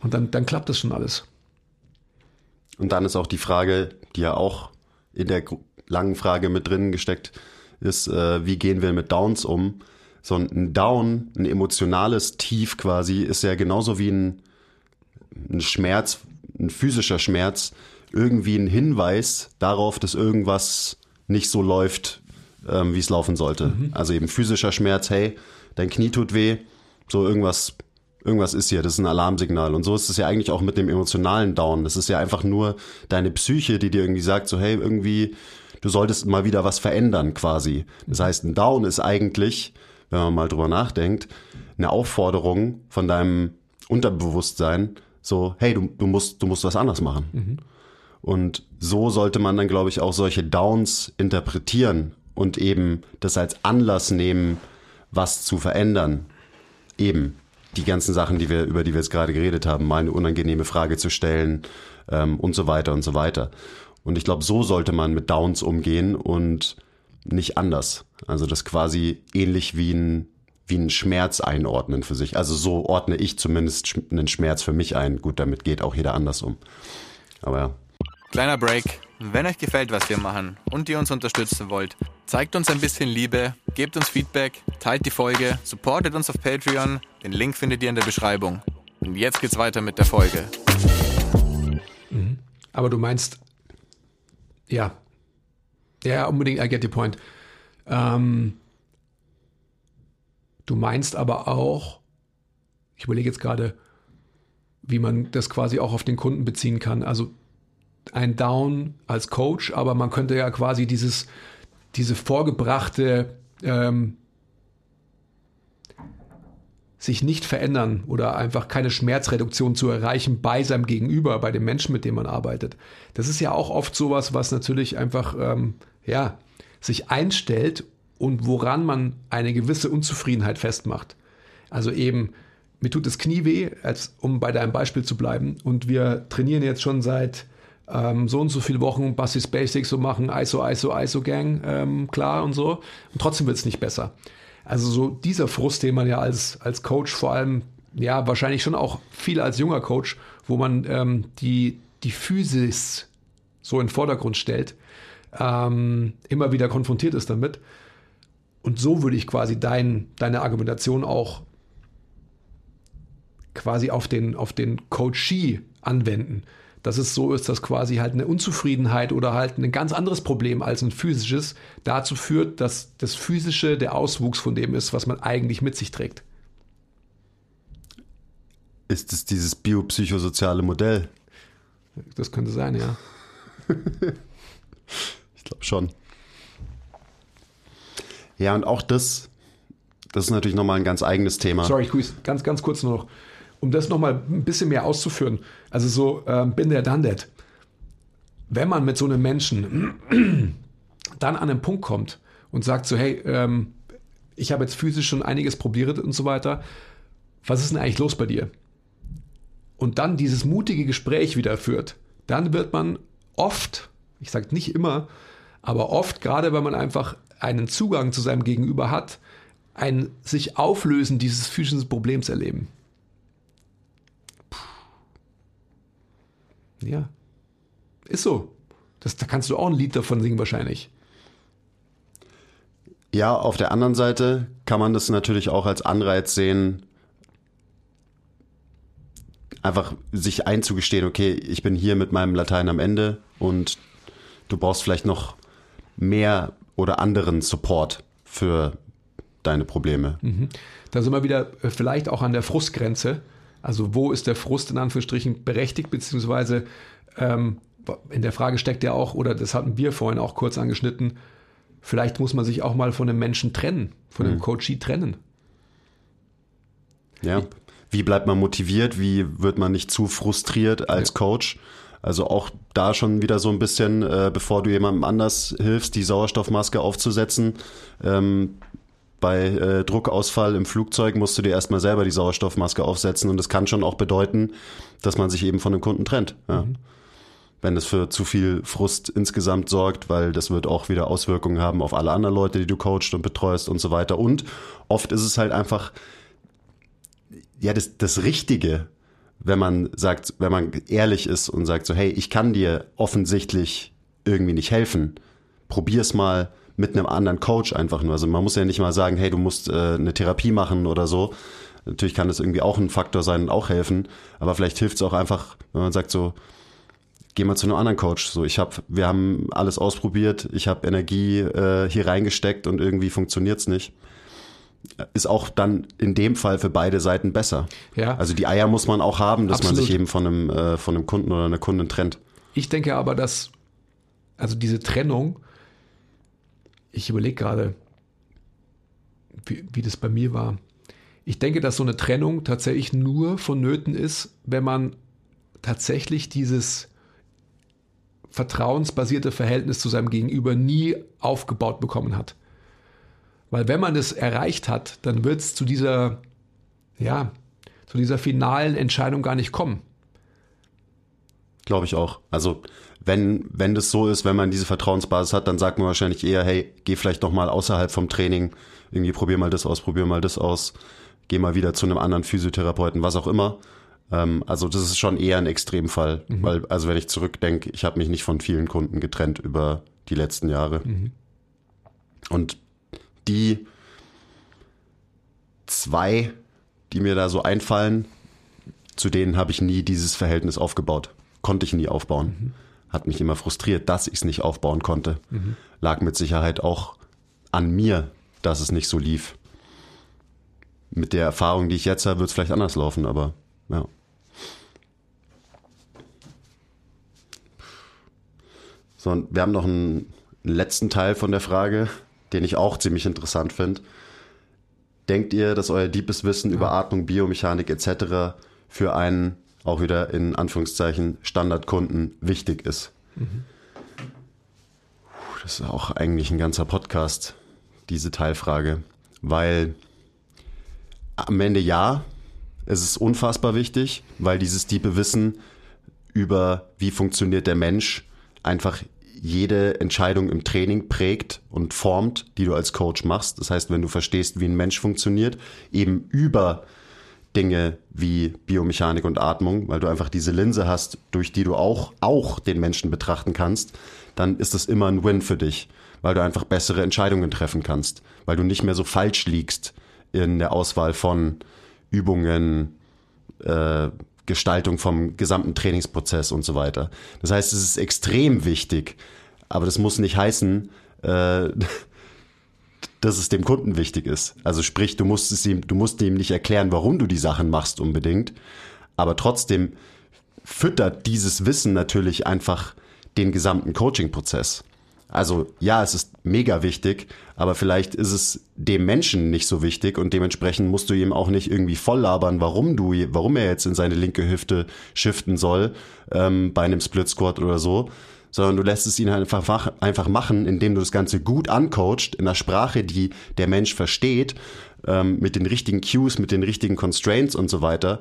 Und dann, dann klappt das schon alles. Und dann ist auch die Frage, die ja auch in der langen Frage mit drin gesteckt ist, äh, wie gehen wir mit Downs um? So ein Down, ein emotionales Tief quasi, ist ja genauso wie ein, ein Schmerz, ein physischer Schmerz, irgendwie ein Hinweis darauf, dass irgendwas nicht so läuft, ähm, wie es laufen sollte. Mhm. Also eben physischer Schmerz, hey, dein Knie tut weh, so irgendwas, irgendwas ist hier, das ist ein Alarmsignal. Und so ist es ja eigentlich auch mit dem emotionalen Down. Das ist ja einfach nur deine Psyche, die dir irgendwie sagt, so hey, irgendwie, du solltest mal wieder was verändern quasi. Das heißt, ein Down ist eigentlich, wenn man mal drüber nachdenkt, eine Aufforderung von deinem Unterbewusstsein, so, hey, du, du musst, du musst was anders machen. Mhm. Und so sollte man dann, glaube ich, auch solche Downs interpretieren und eben das als Anlass nehmen, was zu verändern. Eben die ganzen Sachen, die wir, über die wir jetzt gerade geredet haben, mal eine unangenehme Frage zu stellen ähm, und so weiter und so weiter. Und ich glaube, so sollte man mit Downs umgehen und nicht anders. Also das quasi ähnlich wie ein, wie ein Schmerz einordnen für sich. Also so ordne ich zumindest einen Schmerz für mich ein. Gut, damit geht auch jeder anders um. Aber ja. Kleiner Break. Wenn euch gefällt, was wir machen und ihr uns unterstützen wollt, zeigt uns ein bisschen Liebe, gebt uns Feedback, teilt die Folge, supportet uns auf Patreon. Den Link findet ihr in der Beschreibung. Und jetzt geht's weiter mit der Folge. Mhm. Aber du meinst, ja, Ja, unbedingt, I get your point. Ähm, du meinst aber auch, ich überlege jetzt gerade, wie man das quasi auch auf den Kunden beziehen kann. Also ein Down als Coach, aber man könnte ja quasi dieses, diese vorgebrachte ähm, sich nicht verändern oder einfach keine Schmerzreduktion zu erreichen bei seinem Gegenüber, bei dem Menschen, mit dem man arbeitet. Das ist ja auch oft sowas, was natürlich einfach ähm, ja, sich einstellt und woran man eine gewisse Unzufriedenheit festmacht. Also eben, mir tut das Knie weh, als, um bei deinem Beispiel zu bleiben, und wir trainieren jetzt schon seit ähm, so und so viele Wochen Basis Basics so machen, ISO, ISO, ISO Gang, ähm, klar und so. Und trotzdem wird es nicht besser. Also so dieser Frust, den man ja als, als Coach vor allem, ja, wahrscheinlich schon auch viel als junger Coach, wo man ähm, die, die Physis so in den Vordergrund stellt, ähm, immer wieder konfrontiert ist damit. Und so würde ich quasi dein, deine Argumentation auch quasi auf den, auf den Coachee anwenden dass es so ist, dass quasi halt eine Unzufriedenheit oder halt ein ganz anderes Problem als ein physisches dazu führt, dass das Physische der Auswuchs von dem ist, was man eigentlich mit sich trägt. Ist es dieses biopsychosoziale Modell? Das könnte sein, ja. ich glaube schon. Ja, und auch das, das ist natürlich nochmal ein ganz eigenes Thema. Sorry, ich ganz, ganz kurz nur noch um das nochmal ein bisschen mehr auszuführen, also so ähm, bin der done that. Wenn man mit so einem Menschen dann an einen Punkt kommt und sagt so, hey, ähm, ich habe jetzt physisch schon einiges probiert und so weiter, was ist denn eigentlich los bei dir? Und dann dieses mutige Gespräch wieder führt, dann wird man oft, ich sage nicht immer, aber oft, gerade wenn man einfach einen Zugang zu seinem Gegenüber hat, ein sich auflösen dieses physischen Problems erleben. Ja. Ist so. Das, da kannst du auch ein Lied davon singen wahrscheinlich. Ja, auf der anderen Seite kann man das natürlich auch als Anreiz sehen, einfach sich einzugestehen, okay, ich bin hier mit meinem Latein am Ende und du brauchst vielleicht noch mehr oder anderen Support für deine Probleme. Mhm. Da sind wir wieder äh, vielleicht auch an der Frustgrenze, also wo ist der Frust in Anführungsstrichen berechtigt, beziehungsweise ähm, in der Frage steckt ja auch, oder das hatten wir vorhin auch kurz angeschnitten, vielleicht muss man sich auch mal von einem Menschen trennen, von einem mhm. Coachie trennen. Ja. Wie bleibt man motiviert? Wie wird man nicht zu frustriert als ja. Coach? Also auch da schon wieder so ein bisschen, äh, bevor du jemandem anders hilfst, die Sauerstoffmaske aufzusetzen, ähm, bei äh, Druckausfall im Flugzeug musst du dir erstmal selber die Sauerstoffmaske aufsetzen und das kann schon auch bedeuten, dass man sich eben von dem Kunden trennt. Ja. Mhm. Wenn das für zu viel Frust insgesamt sorgt, weil das wird auch wieder Auswirkungen haben auf alle anderen Leute, die du coachst und betreust und so weiter. Und oft ist es halt einfach, ja, das, das Richtige, wenn man sagt, wenn man ehrlich ist und sagt so, hey, ich kann dir offensichtlich irgendwie nicht helfen. Probier's mal, mit einem anderen Coach einfach nur. Also man muss ja nicht mal sagen, hey, du musst äh, eine Therapie machen oder so. Natürlich kann das irgendwie auch ein Faktor sein und auch helfen, aber vielleicht hilft es auch einfach, wenn man sagt so, geh mal zu einem anderen Coach. So, ich habe, wir haben alles ausprobiert, ich habe Energie äh, hier reingesteckt und irgendwie funktioniert's nicht. Ist auch dann in dem Fall für beide Seiten besser. Ja. Also die Eier muss man auch haben, dass Absolut. man sich eben von einem, äh, von einem Kunden oder einer Kundin trennt. Ich denke aber, dass also diese Trennung ich überlege gerade, wie, wie das bei mir war. Ich denke, dass so eine Trennung tatsächlich nur vonnöten ist, wenn man tatsächlich dieses vertrauensbasierte Verhältnis zu seinem Gegenüber nie aufgebaut bekommen hat. Weil wenn man das erreicht hat, dann wird es zu dieser, ja, zu dieser finalen Entscheidung gar nicht kommen. Glaube ich auch. Also wenn, wenn das so ist, wenn man diese Vertrauensbasis hat, dann sagt man wahrscheinlich eher, hey, geh vielleicht noch mal außerhalb vom Training, irgendwie probier mal das aus, probier mal das aus, geh mal wieder zu einem anderen Physiotherapeuten, was auch immer. Ähm, also das ist schon eher ein Extremfall, mhm. weil, also wenn ich zurückdenke, ich habe mich nicht von vielen Kunden getrennt über die letzten Jahre. Mhm. Und die zwei, die mir da so einfallen, zu denen habe ich nie dieses Verhältnis aufgebaut. Konnte ich nie aufbauen. Mhm hat mich immer frustriert, dass ich es nicht aufbauen konnte. Mhm. Lag mit Sicherheit auch an mir, dass es nicht so lief. Mit der Erfahrung, die ich jetzt habe, wird es vielleicht anders laufen, aber ja. So, und wir haben noch einen, einen letzten Teil von der Frage, den ich auch ziemlich interessant finde. Denkt ihr, dass euer deepes Wissen ja. über Atmung, Biomechanik etc. für einen auch wieder in Anführungszeichen Standardkunden wichtig ist? Mhm. Das ist auch eigentlich ein ganzer Podcast, diese Teilfrage, weil am Ende ja, es ist unfassbar wichtig, weil dieses tiefe Wissen über wie funktioniert der Mensch einfach jede Entscheidung im Training prägt und formt, die du als Coach machst. Das heißt, wenn du verstehst, wie ein Mensch funktioniert, eben über Dinge wie Biomechanik und Atmung, weil du einfach diese Linse hast, durch die du auch, auch den Menschen betrachten kannst, dann ist das immer ein Win für dich, weil du einfach bessere Entscheidungen treffen kannst, weil du nicht mehr so falsch liegst in der Auswahl von Übungen, äh, Gestaltung vom gesamten Trainingsprozess und so weiter. Das heißt, es ist extrem wichtig, aber das muss nicht heißen, äh, dass es dem Kunden wichtig ist. Also sprich, du musst es ihm, du musst ihm nicht erklären, warum du die Sachen machst unbedingt, aber trotzdem füttert dieses Wissen natürlich einfach den gesamten Coaching-Prozess. Also ja, es ist mega wichtig, aber vielleicht ist es dem Menschen nicht so wichtig und dementsprechend musst du ihm auch nicht irgendwie voll labern, warum du, warum er jetzt in seine linke Hüfte shiften soll ähm, bei einem Split Squat oder so, sondern du lässt es ihn halt einfach, einfach machen, indem du das Ganze gut ancoacht, in einer Sprache, die der Mensch versteht, ähm, mit den richtigen Cues, mit den richtigen Constraints und so weiter.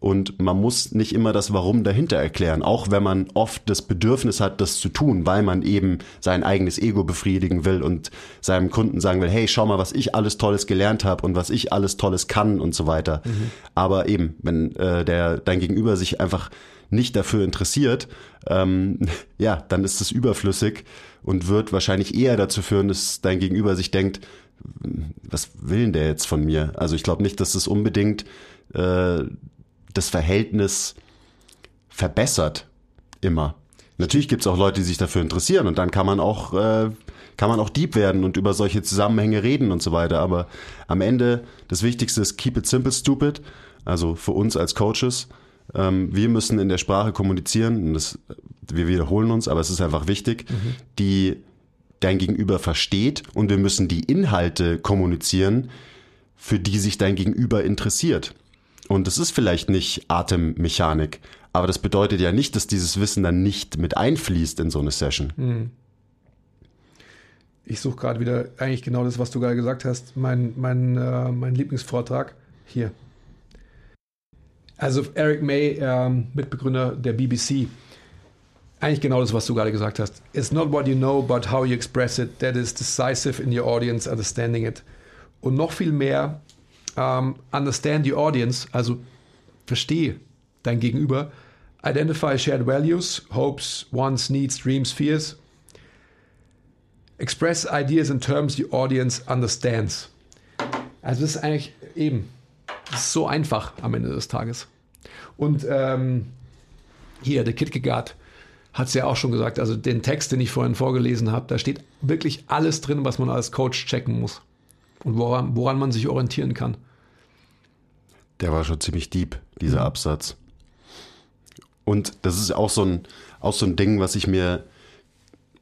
Und man muss nicht immer das Warum dahinter erklären, auch wenn man oft das Bedürfnis hat, das zu tun, weil man eben sein eigenes Ego befriedigen will und seinem Kunden sagen will, hey, schau mal, was ich alles Tolles gelernt habe und was ich alles Tolles kann und so weiter. Mhm. Aber eben, wenn äh, der dein Gegenüber sich einfach nicht dafür interessiert, ähm, ja, dann ist es überflüssig und wird wahrscheinlich eher dazu führen, dass dein Gegenüber sich denkt, was will denn der jetzt von mir? Also ich glaube nicht, dass das unbedingt äh, das Verhältnis verbessert immer. Natürlich gibt es auch Leute, die sich dafür interessieren und dann kann man auch äh, kann man auch deep werden und über solche Zusammenhänge reden und so weiter. Aber am Ende das Wichtigste ist keep it simple, stupid. Also für uns als Coaches ähm, wir müssen in der Sprache kommunizieren, das, wir wiederholen uns, aber es ist einfach wichtig, mhm. die dein Gegenüber versteht und wir müssen die Inhalte kommunizieren, für die sich dein Gegenüber interessiert. Und das ist vielleicht nicht Atemmechanik, aber das bedeutet ja nicht, dass dieses Wissen dann nicht mit einfließt in so eine Session. Mhm. Ich suche gerade wieder eigentlich genau das, was du gerade gesagt hast, mein, mein, äh, mein Lieblingsvortrag hier. Also Eric May, ähm, Mitbegründer der BBC. Eigentlich genau das, was du gerade gesagt hast. It's not what you know, but how you express it that is decisive in your audience understanding it. Und noch viel mehr, um, ähm, understand your audience, also verstehe dein Gegenüber. Identify shared values, hopes, wants, needs, dreams, fears. Express ideas and terms your audience understands. Also das ist eigentlich eben so einfach am Ende des Tages. Und ähm, hier, der Kierkegaard hat es ja auch schon gesagt, also den Text, den ich vorhin vorgelesen habe, da steht wirklich alles drin, was man als Coach checken muss und woran, woran man sich orientieren kann. Der war schon ziemlich deep, dieser mhm. Absatz. Und das ist auch so ein, auch so ein Ding, was ich mir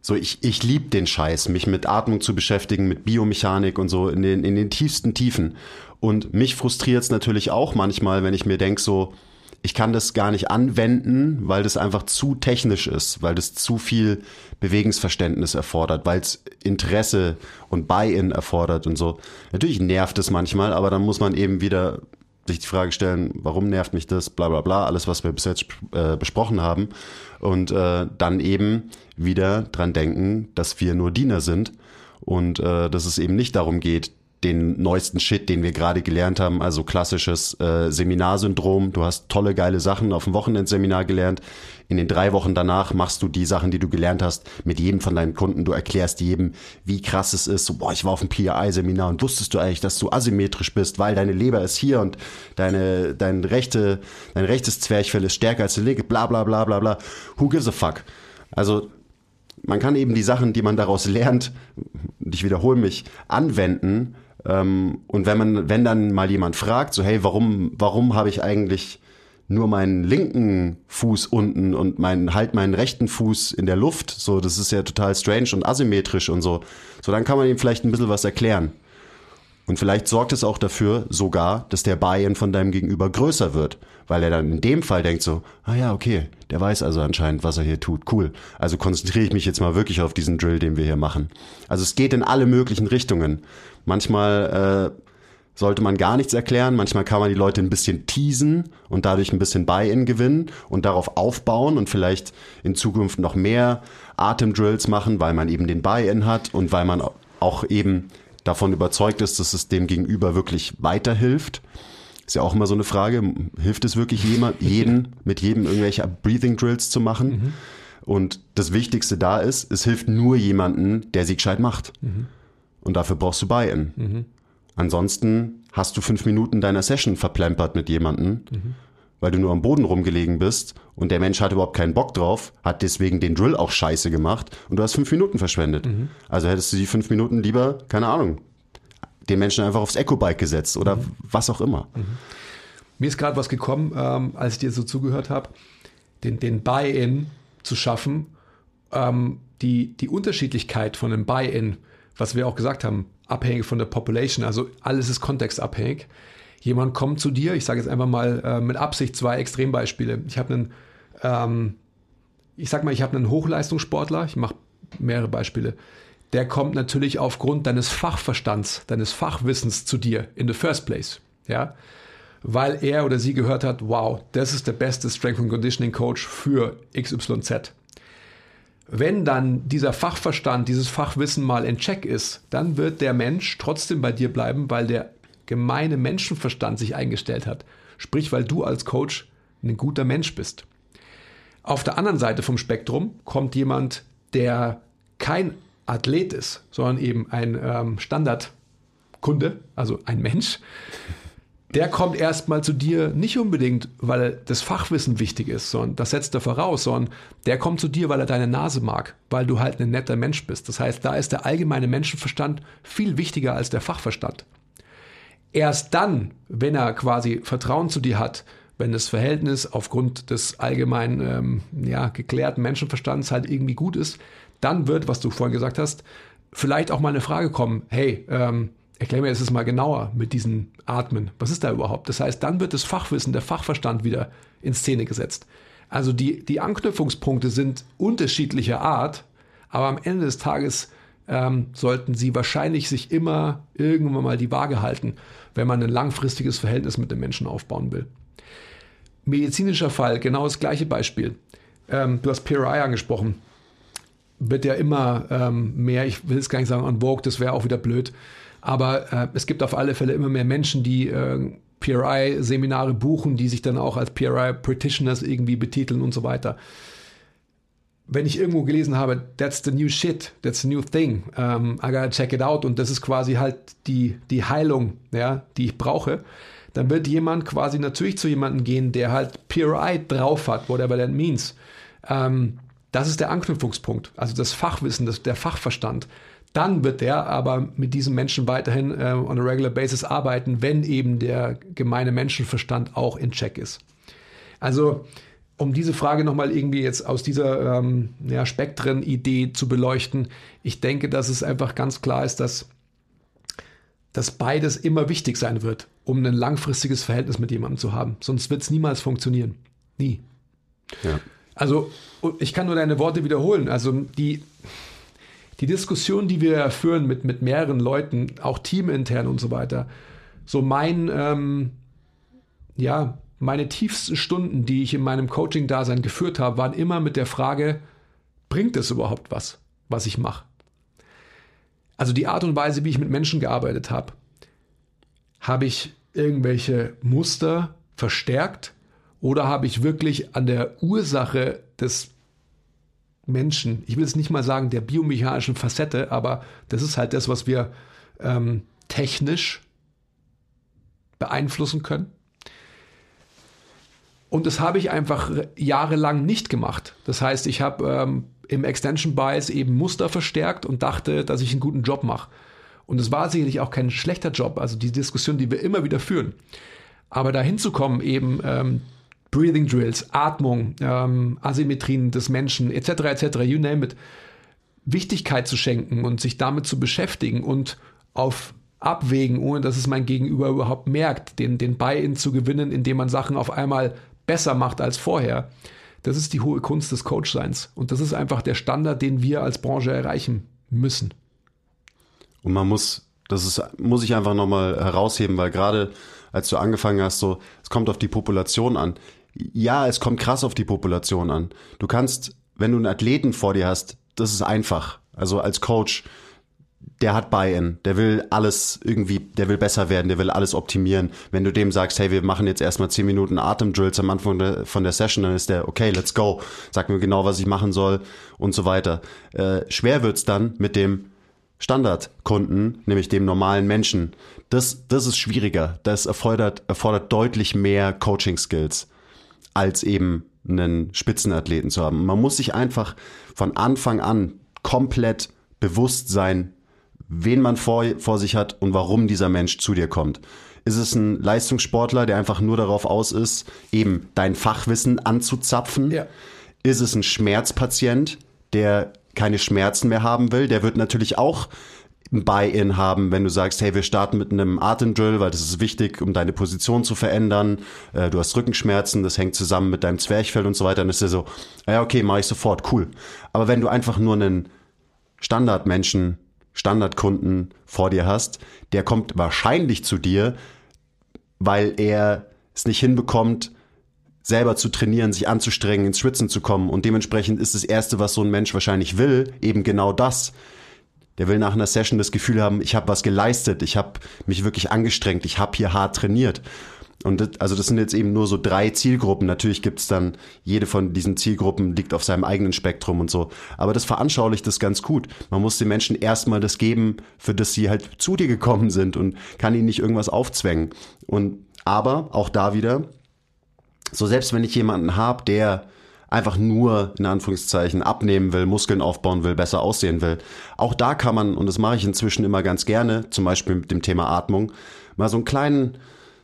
so, ich, ich liebe den Scheiß, mich mit Atmung zu beschäftigen, mit Biomechanik und so in den, in den tiefsten Tiefen. Und mich frustriert es natürlich auch manchmal, wenn ich mir denke, so, ich kann das gar nicht anwenden, weil das einfach zu technisch ist, weil das zu viel Bewegungsverständnis erfordert, weil es Interesse und Buy-in erfordert und so. Natürlich nervt es manchmal, aber dann muss man eben wieder sich die Frage stellen, warum nervt mich das, bla bla bla, alles, was wir bis jetzt äh, besprochen haben. Und äh, dann eben wieder dran denken, dass wir nur Diener sind und äh, dass es eben nicht darum geht, den neuesten Shit, den wir gerade gelernt haben, also klassisches äh, Seminarsyndrom. Du hast tolle, geile Sachen auf dem Wochenendseminar gelernt. In den drei Wochen danach machst du die Sachen, die du gelernt hast, mit jedem von deinen Kunden. Du erklärst jedem, wie krass es ist. So, boah, ich war auf dem PI-Seminar und wusstest du eigentlich, dass du asymmetrisch bist, weil deine Leber ist hier und deine, dein rechte, dein rechtes Zwerchfell ist stärker als die linke, bla, bla, bla, bla, bla. Who gives a fuck? Also man kann eben die Sachen, die man daraus lernt, ich wiederhole mich, anwenden. Ähm, und wenn man, wenn dann mal jemand fragt, so hey, warum, warum habe ich eigentlich nur meinen linken Fuß unten und meinen, halt meinen rechten Fuß in der Luft, so, das ist ja total strange und asymmetrisch und so. So, dann kann man ihm vielleicht ein bisschen was erklären. Und vielleicht sorgt es auch dafür sogar, dass der Buy-in von deinem Gegenüber größer wird, weil er dann in dem Fall denkt so, ah ja, okay, der weiß also anscheinend, was er hier tut, cool. Also konzentriere ich mich jetzt mal wirklich auf diesen Drill, den wir hier machen. Also es geht in alle möglichen Richtungen. Manchmal äh, sollte man gar nichts erklären, manchmal kann man die Leute ein bisschen teasen und dadurch ein bisschen Buy-in gewinnen und darauf aufbauen und vielleicht in Zukunft noch mehr Atemdrills machen, weil man eben den Buy-in hat und weil man auch eben davon überzeugt ist, dass es dem Gegenüber wirklich weiterhilft. Ist ja auch immer so eine Frage, hilft es wirklich jemand, jeden, mit jedem irgendwelche Breathing Drills zu machen? Mhm. Und das Wichtigste da ist, es hilft nur jemanden, der sie gescheit macht. Mhm. Und dafür brauchst du Buy-in. Mhm. Ansonsten hast du fünf Minuten deiner Session verplempert mit jemandem, mhm. Weil du nur am Boden rumgelegen bist und der Mensch hat überhaupt keinen Bock drauf, hat deswegen den Drill auch scheiße gemacht und du hast fünf Minuten verschwendet. Mhm. Also hättest du die fünf Minuten lieber, keine Ahnung, den Menschen einfach aufs Eco-Bike gesetzt oder mhm. was auch immer. Mhm. Mir ist gerade was gekommen, ähm, als ich dir so zugehört habe, den, den Buy-in zu schaffen, ähm, die, die Unterschiedlichkeit von einem Buy-in, was wir auch gesagt haben, abhängig von der Population, also alles ist kontextabhängig. Jemand kommt zu dir, ich sage jetzt einfach mal äh, mit Absicht zwei Extrembeispiele. Ich habe einen, ähm, ich sag mal, ich habe einen Hochleistungssportler, ich mache mehrere Beispiele der kommt natürlich aufgrund deines Fachverstands, deines Fachwissens zu dir in the first place. Ja? Weil er oder sie gehört hat, wow, das ist der beste Strength and Conditioning Coach für XYZ. Wenn dann dieser Fachverstand, dieses Fachwissen mal in Check ist, dann wird der Mensch trotzdem bei dir bleiben, weil der gemeine Menschenverstand sich eingestellt hat. Sprich, weil du als Coach ein guter Mensch bist. Auf der anderen Seite vom Spektrum kommt jemand, der kein Athlet ist, sondern eben ein ähm, Standardkunde, also ein Mensch, der kommt erstmal zu dir nicht unbedingt, weil das Fachwissen wichtig ist, sondern das setzt er voraus, sondern der kommt zu dir, weil er deine Nase mag, weil du halt ein netter Mensch bist. Das heißt, da ist der allgemeine Menschenverstand viel wichtiger als der Fachverstand. Erst dann, wenn er quasi Vertrauen zu dir hat, wenn das Verhältnis aufgrund des allgemeinen, ähm, ja, geklärten Menschenverstands halt irgendwie gut ist, dann wird, was du vorhin gesagt hast, vielleicht auch mal eine Frage kommen, hey, ähm, erklär mir das mal genauer mit diesen Atmen. Was ist da überhaupt? Das heißt, dann wird das Fachwissen, der Fachverstand wieder in Szene gesetzt. Also die, die Anknüpfungspunkte sind unterschiedlicher Art, aber am Ende des Tages ähm, sollten sie wahrscheinlich sich immer irgendwann mal die Waage halten, wenn man ein langfristiges Verhältnis mit dem Menschen aufbauen will. Medizinischer Fall, genau das gleiche Beispiel. Ähm, du hast PRI angesprochen wird ja immer ähm, mehr, ich will es gar nicht sagen on vogue, das wäre auch wieder blöd, aber äh, es gibt auf alle Fälle immer mehr Menschen, die äh, PRI-Seminare buchen, die sich dann auch als PRI-Practitioners irgendwie betiteln und so weiter. Wenn ich irgendwo gelesen habe, that's the new shit, that's the new thing, um, I gotta check it out und das ist quasi halt die, die Heilung, ja, die ich brauche, dann wird jemand quasi natürlich zu jemandem gehen, der halt PRI drauf hat, whatever that means. Ähm, das ist der Anknüpfungspunkt, also das Fachwissen, das, der Fachverstand. Dann wird der aber mit diesem Menschen weiterhin äh, on a regular basis arbeiten, wenn eben der gemeine Menschenverstand auch in Check ist. Also um diese Frage nochmal irgendwie jetzt aus dieser ähm, ja, Spektren-Idee zu beleuchten, ich denke, dass es einfach ganz klar ist, dass, dass beides immer wichtig sein wird, um ein langfristiges Verhältnis mit jemandem zu haben. Sonst wird es niemals funktionieren. Nie. Ja. Also ich kann nur deine Worte wiederholen. Also die, die Diskussion, die wir führen mit, mit mehreren Leuten, auch teamintern und so weiter, so mein, ähm, ja, meine tiefsten Stunden, die ich in meinem Coaching-Dasein geführt habe, waren immer mit der Frage, bringt es überhaupt was, was ich mache? Also die Art und Weise, wie ich mit Menschen gearbeitet habe, habe ich irgendwelche Muster verstärkt oder habe ich wirklich an der Ursache des Menschen, ich will es nicht mal sagen der biomechanischen Facette, aber das ist halt das, was wir ähm, technisch beeinflussen können. Und das habe ich einfach jahrelang nicht gemacht. Das heißt, ich habe ähm, im Extension Bias eben Muster verstärkt und dachte, dass ich einen guten Job mache. Und es war sicherlich auch kein schlechter Job, also die Diskussion, die wir immer wieder führen. Aber dahin zu kommen, eben ähm, Breathing Drills, Atmung, ähm, Asymmetrien des Menschen, etc., etc., you name it, Wichtigkeit zu schenken und sich damit zu beschäftigen und auf Abwägen, ohne dass es mein Gegenüber überhaupt merkt, den, den Buy-in zu gewinnen, indem man Sachen auf einmal besser macht als vorher. Das ist die hohe Kunst des Coachseins. Und das ist einfach der Standard, den wir als Branche erreichen müssen. Und man muss, das ist, muss ich einfach nochmal herausheben, weil gerade als du angefangen hast, so, es kommt auf die Population an. Ja, es kommt krass auf die Population an. Du kannst, wenn du einen Athleten vor dir hast, das ist einfach. Also als Coach, der hat Buy-in, der will alles irgendwie, der will besser werden, der will alles optimieren. Wenn du dem sagst, hey, wir machen jetzt erstmal zehn Minuten Atemdrills am Anfang der, von der Session, dann ist der, okay, let's go, sag mir genau, was ich machen soll und so weiter. Äh, schwer wird's dann mit dem Standardkunden, nämlich dem normalen Menschen. Das, das ist schwieriger. Das erfordert, erfordert deutlich mehr Coaching-Skills, als eben einen Spitzenathleten zu haben. Man muss sich einfach von Anfang an komplett bewusst sein, wen man vor, vor sich hat und warum dieser Mensch zu dir kommt. Ist es ein Leistungssportler, der einfach nur darauf aus ist, eben dein Fachwissen anzuzapfen? Ja. Ist es ein Schmerzpatient, der keine Schmerzen mehr haben will? Der wird natürlich auch ein Buy-in haben, wenn du sagst, hey, wir starten mit einem Atemdrill, weil das ist wichtig, um deine Position zu verändern. Äh, du hast Rückenschmerzen, das hängt zusammen mit deinem Zwerchfell und so weiter. Dann ist er so, ja, okay, mache ich sofort, cool. Aber wenn du einfach nur einen Standardmenschen Standardkunden vor dir hast, der kommt wahrscheinlich zu dir, weil er es nicht hinbekommt, selber zu trainieren, sich anzustrengen, ins Schwitzen zu kommen. Und dementsprechend ist das Erste, was so ein Mensch wahrscheinlich will, eben genau das. Der will nach einer Session das Gefühl haben, ich habe was geleistet, ich habe mich wirklich angestrengt, ich habe hier hart trainiert. Und das, also das sind jetzt eben nur so drei Zielgruppen. Natürlich gibt's dann, jede von diesen Zielgruppen liegt auf seinem eigenen Spektrum und so. Aber das veranschaulicht das ganz gut. Man muss den Menschen erstmal das geben, für das sie halt zu dir gekommen sind und kann ihnen nicht irgendwas aufzwängen. Und aber auch da wieder, so selbst wenn ich jemanden habe, der einfach nur in Anführungszeichen abnehmen will, Muskeln aufbauen will, besser aussehen will. Auch da kann man, und das mache ich inzwischen immer ganz gerne, zum Beispiel mit dem Thema Atmung, mal so einen kleinen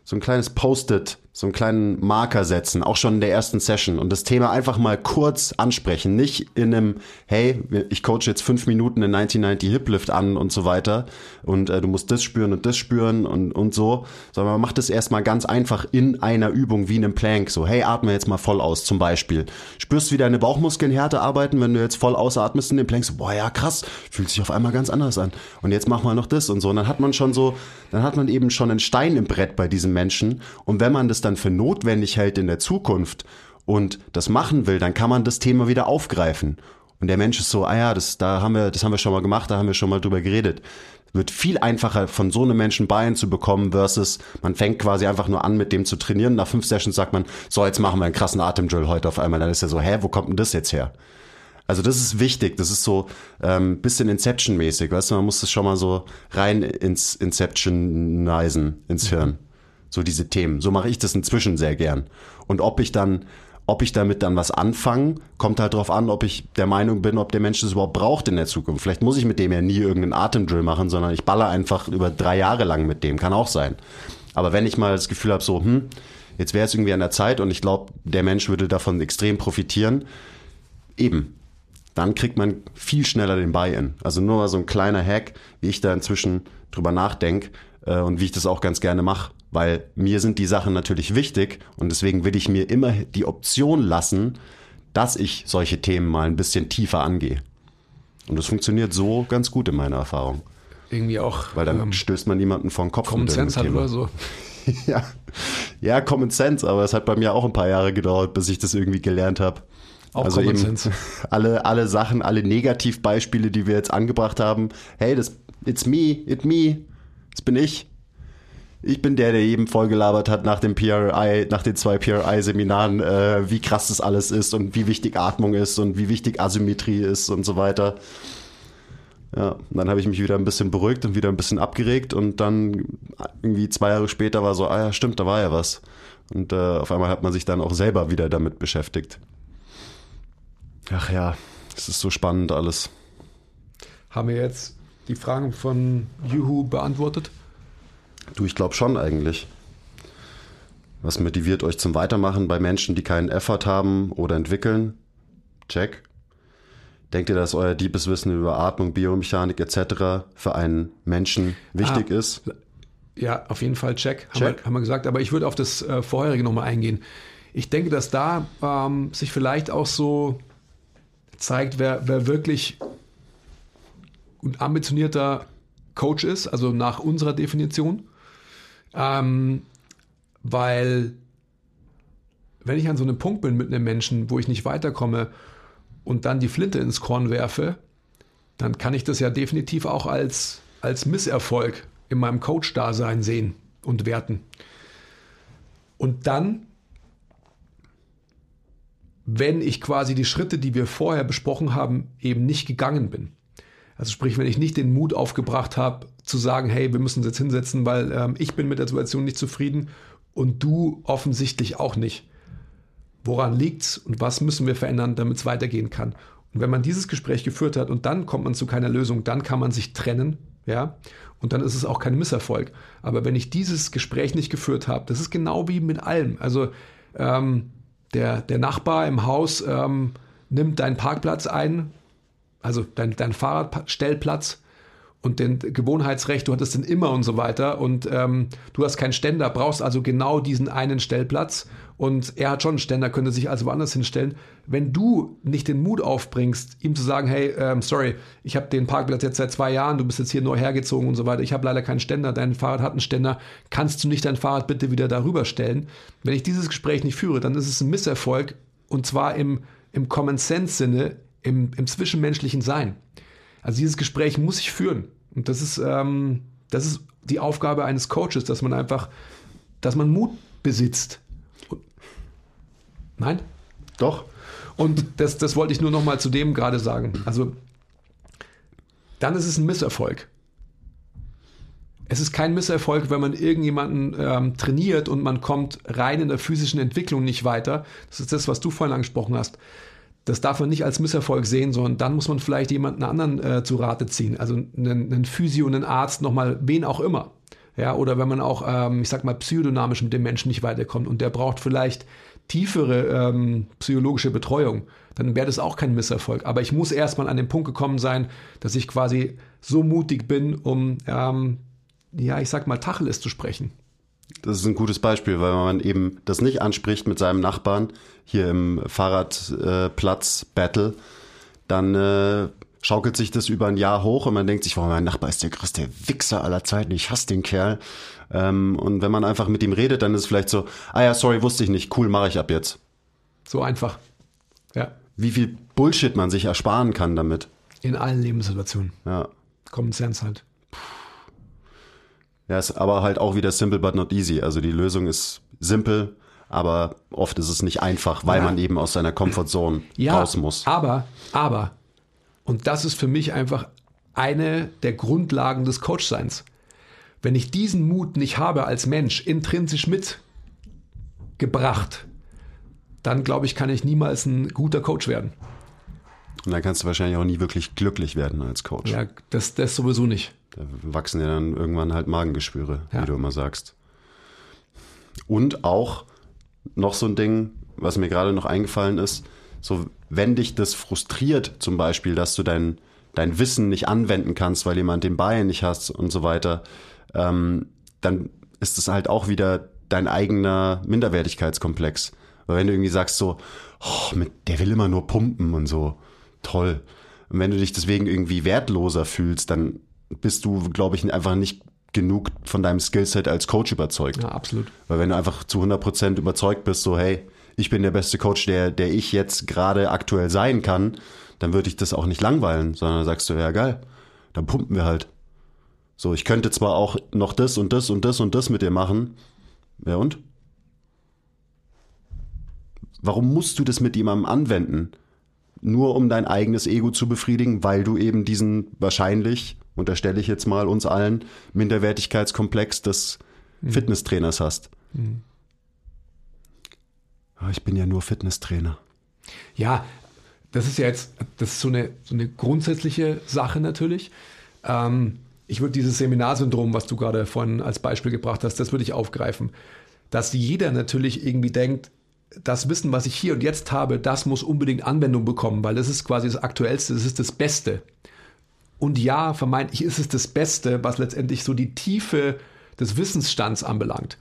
so ein kleines Post-it so einen kleinen Marker setzen, auch schon in der ersten Session und das Thema einfach mal kurz ansprechen. Nicht in einem, hey, ich coache jetzt fünf Minuten in 1990 Hip Lift an und so weiter und äh, du musst das spüren und das spüren und, und so, sondern man macht es erstmal ganz einfach in einer Übung wie in einem Plank. So, hey, atme jetzt mal voll aus zum Beispiel. Spürst wie deine Bauchmuskeln härter arbeiten, wenn du jetzt voll ausatmest in dem Plank? So, boah, ja, krass, fühlt sich auf einmal ganz anders an. Und jetzt mach mal noch das und so. Und dann hat man schon so, dann hat man eben schon einen Stein im Brett bei diesem Menschen. Und wenn man das dann für notwendig hält in der Zukunft und das machen will, dann kann man das Thema wieder aufgreifen. Und der Mensch ist so, ah ja, das, da haben wir, das haben wir schon mal gemacht, da haben wir schon mal drüber geredet. Wird viel einfacher von so einem Menschen Bein zu bekommen versus man fängt quasi einfach nur an mit dem zu trainieren. Nach fünf Sessions sagt man, so jetzt machen wir einen krassen Atemdrill heute auf einmal. Dann ist er so, hä, wo kommt denn das jetzt her? Also das ist wichtig, das ist so ähm, bisschen Inception-mäßig, weißt du, man muss das schon mal so rein ins Inceptionisen, ins Hirn. So diese Themen. So mache ich das inzwischen sehr gern. Und ob ich dann, ob ich damit dann was anfange, kommt halt darauf an, ob ich der Meinung bin, ob der Mensch das überhaupt braucht in der Zukunft. Vielleicht muss ich mit dem ja nie irgendeinen Atemdrill machen, sondern ich baller einfach über drei Jahre lang mit dem. Kann auch sein. Aber wenn ich mal das Gefühl habe, so, hm, jetzt wäre es irgendwie an der Zeit und ich glaube, der Mensch würde davon extrem profitieren, eben, dann kriegt man viel schneller den Buy-in. Also nur mal so ein kleiner Hack, wie ich da inzwischen drüber nachdenke äh, und wie ich das auch ganz gerne mache weil mir sind die Sachen natürlich wichtig und deswegen will ich mir immer die Option lassen, dass ich solche Themen mal ein bisschen tiefer angehe. Und das funktioniert so ganz gut in meiner Erfahrung. Irgendwie auch. Weil dann ähm, stößt man niemanden vor den Kopf. Common Sense hat oder so. ja. ja, Common Sense, aber es hat bei mir auch ein paar Jahre gedauert, bis ich das irgendwie gelernt habe. Auch also Common Sense. Alle, alle Sachen, alle Negativbeispiele, die wir jetzt angebracht haben. Hey, das, it's me, it me, das bin ich. Ich bin der, der jedem vollgelabert hat nach dem PRI, nach den zwei PRI-Seminaren, äh, wie krass das alles ist und wie wichtig Atmung ist und wie wichtig Asymmetrie ist und so weiter. Ja, dann habe ich mich wieder ein bisschen beruhigt und wieder ein bisschen abgeregt und dann irgendwie zwei Jahre später war so, ah ja, stimmt, da war ja was. Und äh, auf einmal hat man sich dann auch selber wieder damit beschäftigt. Ach ja, Es ist so spannend alles. Haben wir jetzt die Fragen von Juhu beantwortet? Du, ich glaube schon eigentlich. Was motiviert euch zum Weitermachen bei Menschen, die keinen Effort haben oder entwickeln? Check. Denkt ihr, dass euer deepes Wissen über Atmung, Biomechanik etc. für einen Menschen wichtig Ah. ist? Ja, auf jeden Fall check, Haben, Check. wir, haben wir gesagt. Aber ich würde auf das äh, vorherige nochmal eingehen. Ich denke, dass da ähm, sich vielleicht auch so zeigt, wer, wer wirklich ein ambitionierter Coach ist, also nach unserer Definition. Ähm, weil wenn ich an so einem Punkt bin mit einem Menschen, wo ich nicht weiterkomme und dann die Flinte ins Korn werfe, dann kann ich das ja definitiv auch als, als Misserfolg in meinem Coach-Dasein sehen und werten. Und dann, wenn ich quasi die Schritte, die wir vorher besprochen haben, eben nicht gegangen bin. Also sprich, wenn ich nicht den Mut aufgebracht habe, zu sagen, hey, wir müssen uns jetzt hinsetzen, weil ähm, ich bin mit der Situation nicht zufrieden und du offensichtlich auch nicht. Woran liegt's und was müssen wir verändern, damit es weitergehen kann? Und wenn man dieses Gespräch geführt hat und dann kommt man zu keiner Lösung, dann kann man sich trennen, ja, und dann ist es auch kein Misserfolg. Aber wenn ich dieses Gespräch nicht geführt habe, das ist genau wie mit allem. Also ähm, der, der Nachbar im Haus ähm, nimmt deinen Parkplatz ein, also dein, dein Fahrradstellplatz und den Gewohnheitsrecht, du hattest den immer und so weiter und ähm, du hast keinen Ständer, brauchst also genau diesen einen Stellplatz und er hat schon einen Ständer, könnte sich also woanders hinstellen. Wenn du nicht den Mut aufbringst, ihm zu sagen, hey, ähm, sorry, ich habe den Parkplatz jetzt seit zwei Jahren, du bist jetzt hier neu hergezogen und so weiter, ich habe leider keinen Ständer, dein Fahrrad hat einen Ständer, kannst du nicht dein Fahrrad bitte wieder darüber stellen? Wenn ich dieses Gespräch nicht führe, dann ist es ein Misserfolg und zwar im, im Common Sense Sinne, im, im zwischenmenschlichen Sein. Also dieses Gespräch muss ich führen. Und das ist, ähm, das ist die Aufgabe eines Coaches, dass man einfach, dass man Mut besitzt. Nein? Doch. Und das, das wollte ich nur noch mal zu dem gerade sagen. Also dann ist es ein Misserfolg. Es ist kein Misserfolg, wenn man irgendjemanden ähm, trainiert und man kommt rein in der physischen Entwicklung nicht weiter. Das ist das, was du vorhin angesprochen hast. Das darf man nicht als Misserfolg sehen, sondern dann muss man vielleicht jemanden anderen äh, zu Rate ziehen. Also einen, einen Physio, einen Arzt, nochmal, wen auch immer. Ja, oder wenn man auch, ähm, ich sag mal, psychodynamisch mit dem Menschen nicht weiterkommt und der braucht vielleicht tiefere ähm, psychologische Betreuung, dann wäre das auch kein Misserfolg. Aber ich muss erstmal an den Punkt gekommen sein, dass ich quasi so mutig bin, um, ähm, ja, ich sag mal, Tacheles zu sprechen. Das ist ein gutes Beispiel, weil man eben das nicht anspricht mit seinem Nachbarn hier im Fahrradplatz-Battle, dann äh, schaukelt sich das über ein Jahr hoch und man denkt sich, wow, mein Nachbar ist der größte Wichser aller Zeiten, ich hasse den Kerl. Ähm, und wenn man einfach mit ihm redet, dann ist es vielleicht so, ah ja, sorry, wusste ich nicht, cool, mache ich ab jetzt. So einfach. Ja. Wie viel Bullshit man sich ersparen kann damit. In allen Lebenssituationen. Ja. Common Sense halt. Ja, ist aber halt auch wieder simple but not easy. Also die Lösung ist simpel, aber oft ist es nicht einfach, weil Ja. man eben aus seiner Comfortzone Ja, raus muss. aber, aber, und das ist für mich einfach eine der Grundlagen des Coachseins. Wenn ich diesen Mut nicht habe als Mensch intrinsisch mitgebracht, dann glaube ich, kann ich niemals ein guter Coach werden. Und dann kannst du wahrscheinlich auch nie wirklich glücklich werden als Coach. Ja, das, das sowieso nicht. Da wachsen ja dann irgendwann halt Magengeschwüre, Ja. wie du immer sagst. Und auch noch so ein Ding, was mir gerade noch eingefallen ist, so wenn dich das frustriert, zum Beispiel, dass du dein, dein Wissen nicht anwenden kannst, weil jemand den Bein nicht hast und so weiter, ähm, dann ist es halt auch wieder dein eigener Minderwertigkeitskomplex. Weil wenn du irgendwie sagst so, oh, mit, der will immer nur pumpen und so, toll. Und wenn du dich deswegen irgendwie wertloser fühlst, dann bist du, glaube ich, einfach nicht genug von deinem Skillset als Coach überzeugt. Ja, absolut. Weil wenn du einfach zu 100% überzeugt bist, so hey, ich bin der beste Coach, der, der ich jetzt gerade aktuell sein kann, dann würde ich das auch nicht langweilen, sondern sagst du, ja geil, dann pumpen wir halt. So, ich könnte zwar auch noch das und das und das und das mit dir machen. Ja und? Warum musst du das mit jemandem anwenden? Nur um dein eigenes Ego zu befriedigen, weil du eben diesen wahrscheinlich, unterstelle ich jetzt mal uns allen, Minderwertigkeitskomplex des Fitnesstrainers hast. Ah, Ich bin ja nur Fitnesstrainer. Ja, das ist ja jetzt, das ist so eine, so eine grundsätzliche Sache natürlich. Ähm, ich würde dieses Seminarsyndrom, was du gerade vorhin als Beispiel gebracht hast, das würde ich aufgreifen. Dass jeder natürlich irgendwie denkt, das Wissen, was ich hier und jetzt habe, das muss unbedingt Anwendung bekommen, weil das ist quasi das Aktuellste, das ist das Beste. Und ja, vermeintlich ist es das Beste, was letztendlich so die Tiefe des Wissensstands anbelangt.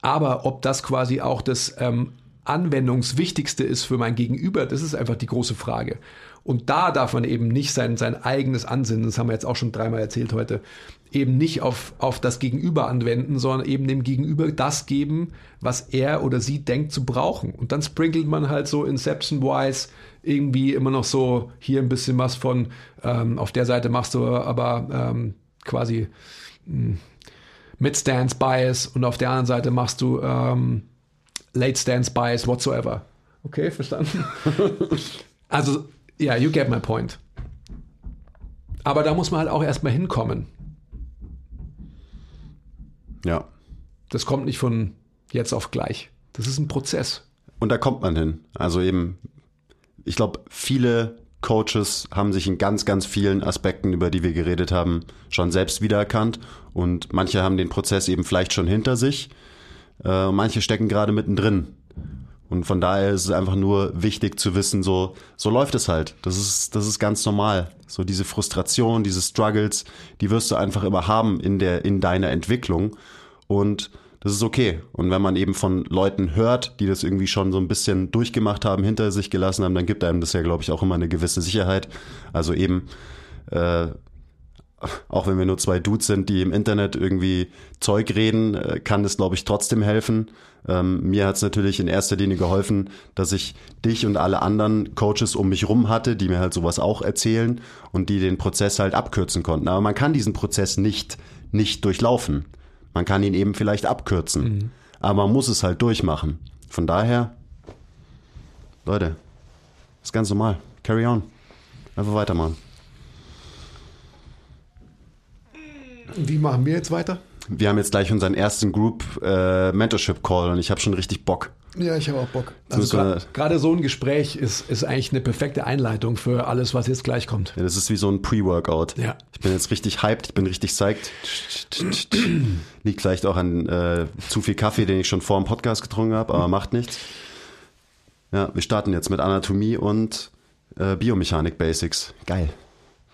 Aber ob das quasi auch das ähm, Anwendungswichtigste ist für mein Gegenüber, das ist einfach die große Frage. Und da darf man eben nicht sein, sein eigenes Ansinnen, das haben wir jetzt auch schon dreimal erzählt heute, eben nicht auf, auf das Gegenüber anwenden, sondern eben dem Gegenüber das geben, was er oder sie denkt zu brauchen. Und dann sprinkelt man halt so Inception-wise irgendwie immer noch so hier ein bisschen was von, ähm, auf der Seite machst du aber ähm, quasi mh, hm, mit Stance Bias und auf der anderen Seite machst du ähm, Late Stance Bias whatsoever. Okay, verstanden? also, ja, yeah, you get my point. Aber da muss man halt auch erstmal hinkommen. Ja. Das kommt nicht von jetzt auf gleich. Das ist ein Prozess. Und da kommt man hin. Also eben, ich glaube, viele Coaches haben sich in ganz, ganz vielen Aspekten, über die wir geredet haben, schon selbst wiedererkannt. Und manche haben den Prozess eben vielleicht schon hinter sich. Äh, manche stecken gerade mittendrin. Und von daher ist es einfach nur wichtig zu wissen, so, so läuft es halt. Das ist, das ist ganz normal. So diese Frustration, diese Struggles, die wirst du einfach immer haben in der, in deiner Entwicklung. Und das ist okay. Und wenn man eben von Leuten hört, die das irgendwie schon so ein bisschen durchgemacht haben, hinter sich gelassen haben, dann gibt einem das ja, glaube ich, auch immer eine gewisse Sicherheit. Also eben, äh, auch wenn wir nur zwei Dudes sind, die im Internet irgendwie Zeug reden, äh, kann das, glaube ich, trotzdem helfen. Ähm, mir hat es natürlich in erster Linie geholfen, dass ich dich und alle anderen Coaches um mich rum hatte, die mir halt sowas auch erzählen und die den Prozess halt abkürzen konnten. Aber man kann diesen Prozess nicht, nicht durchlaufen. Man kann ihn eben vielleicht abkürzen. Mhm. Aber man muss es halt durchmachen. Von daher, Leute, ist ganz normal. Carry on. Einfach weitermachen. Wie machen wir jetzt weiter? Wir haben jetzt gleich unseren ersten Group äh, Mentorship Call und ich habe schon richtig Bock. Ja, ich habe auch Bock. Also gerade so ein Gespräch ist, ist eigentlich eine perfekte Einleitung für alles, was jetzt gleich kommt. Ja, das ist wie so ein Pre-Workout. Ja. Ich bin jetzt richtig hyped, ich bin richtig psyched. Liegt vielleicht auch an äh, zu viel Kaffee, den ich schon vor dem Podcast getrunken habe, aber macht nichts. Ja, wir starten jetzt mit Anatomie und äh, Biomechanik Basics. Geil.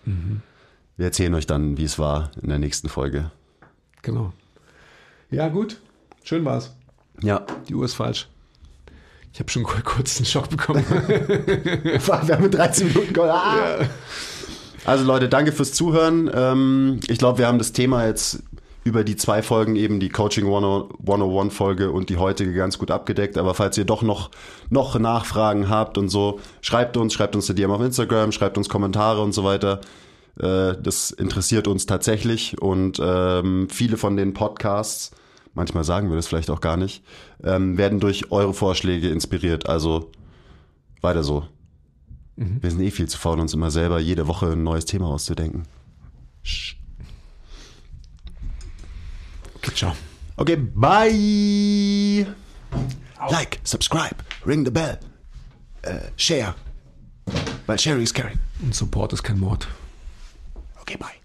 Mhm. Wir erzählen euch dann, wie es war in der nächsten Folge. Genau. Ja, gut. Schön war's. Ja. Die Uhr ist falsch. Ich habe schon kurz einen Schock bekommen. wir haben mit 13 Minuten. Ah. Ja. Also Leute, danke fürs Zuhören. Ähm, ich glaube, wir haben das Thema jetzt über die zwei Folgen eben die Coaching 101 Folge und die heutige ganz gut abgedeckt. Aber falls ihr doch noch, noch Nachfragen habt und so, schreibt uns, schreibt uns eine DM auf Instagram, schreibt uns Kommentare und so weiter. Äh, das interessiert uns tatsächlich und ähm, viele von den Podcasts, manchmal sagen wir das vielleicht auch gar nicht, ähm, werden durch eure Vorschläge inspiriert. Also weiter so. Mhm. Wir sind eh viel zu faul, uns immer selber jede Woche ein neues Thema auszudenken. Okay, ciao. Okay, bye. Like, subscribe, ring the bell, uh, share. Weil sharing is caring. Und Support ist kein Mord. Okay, bye.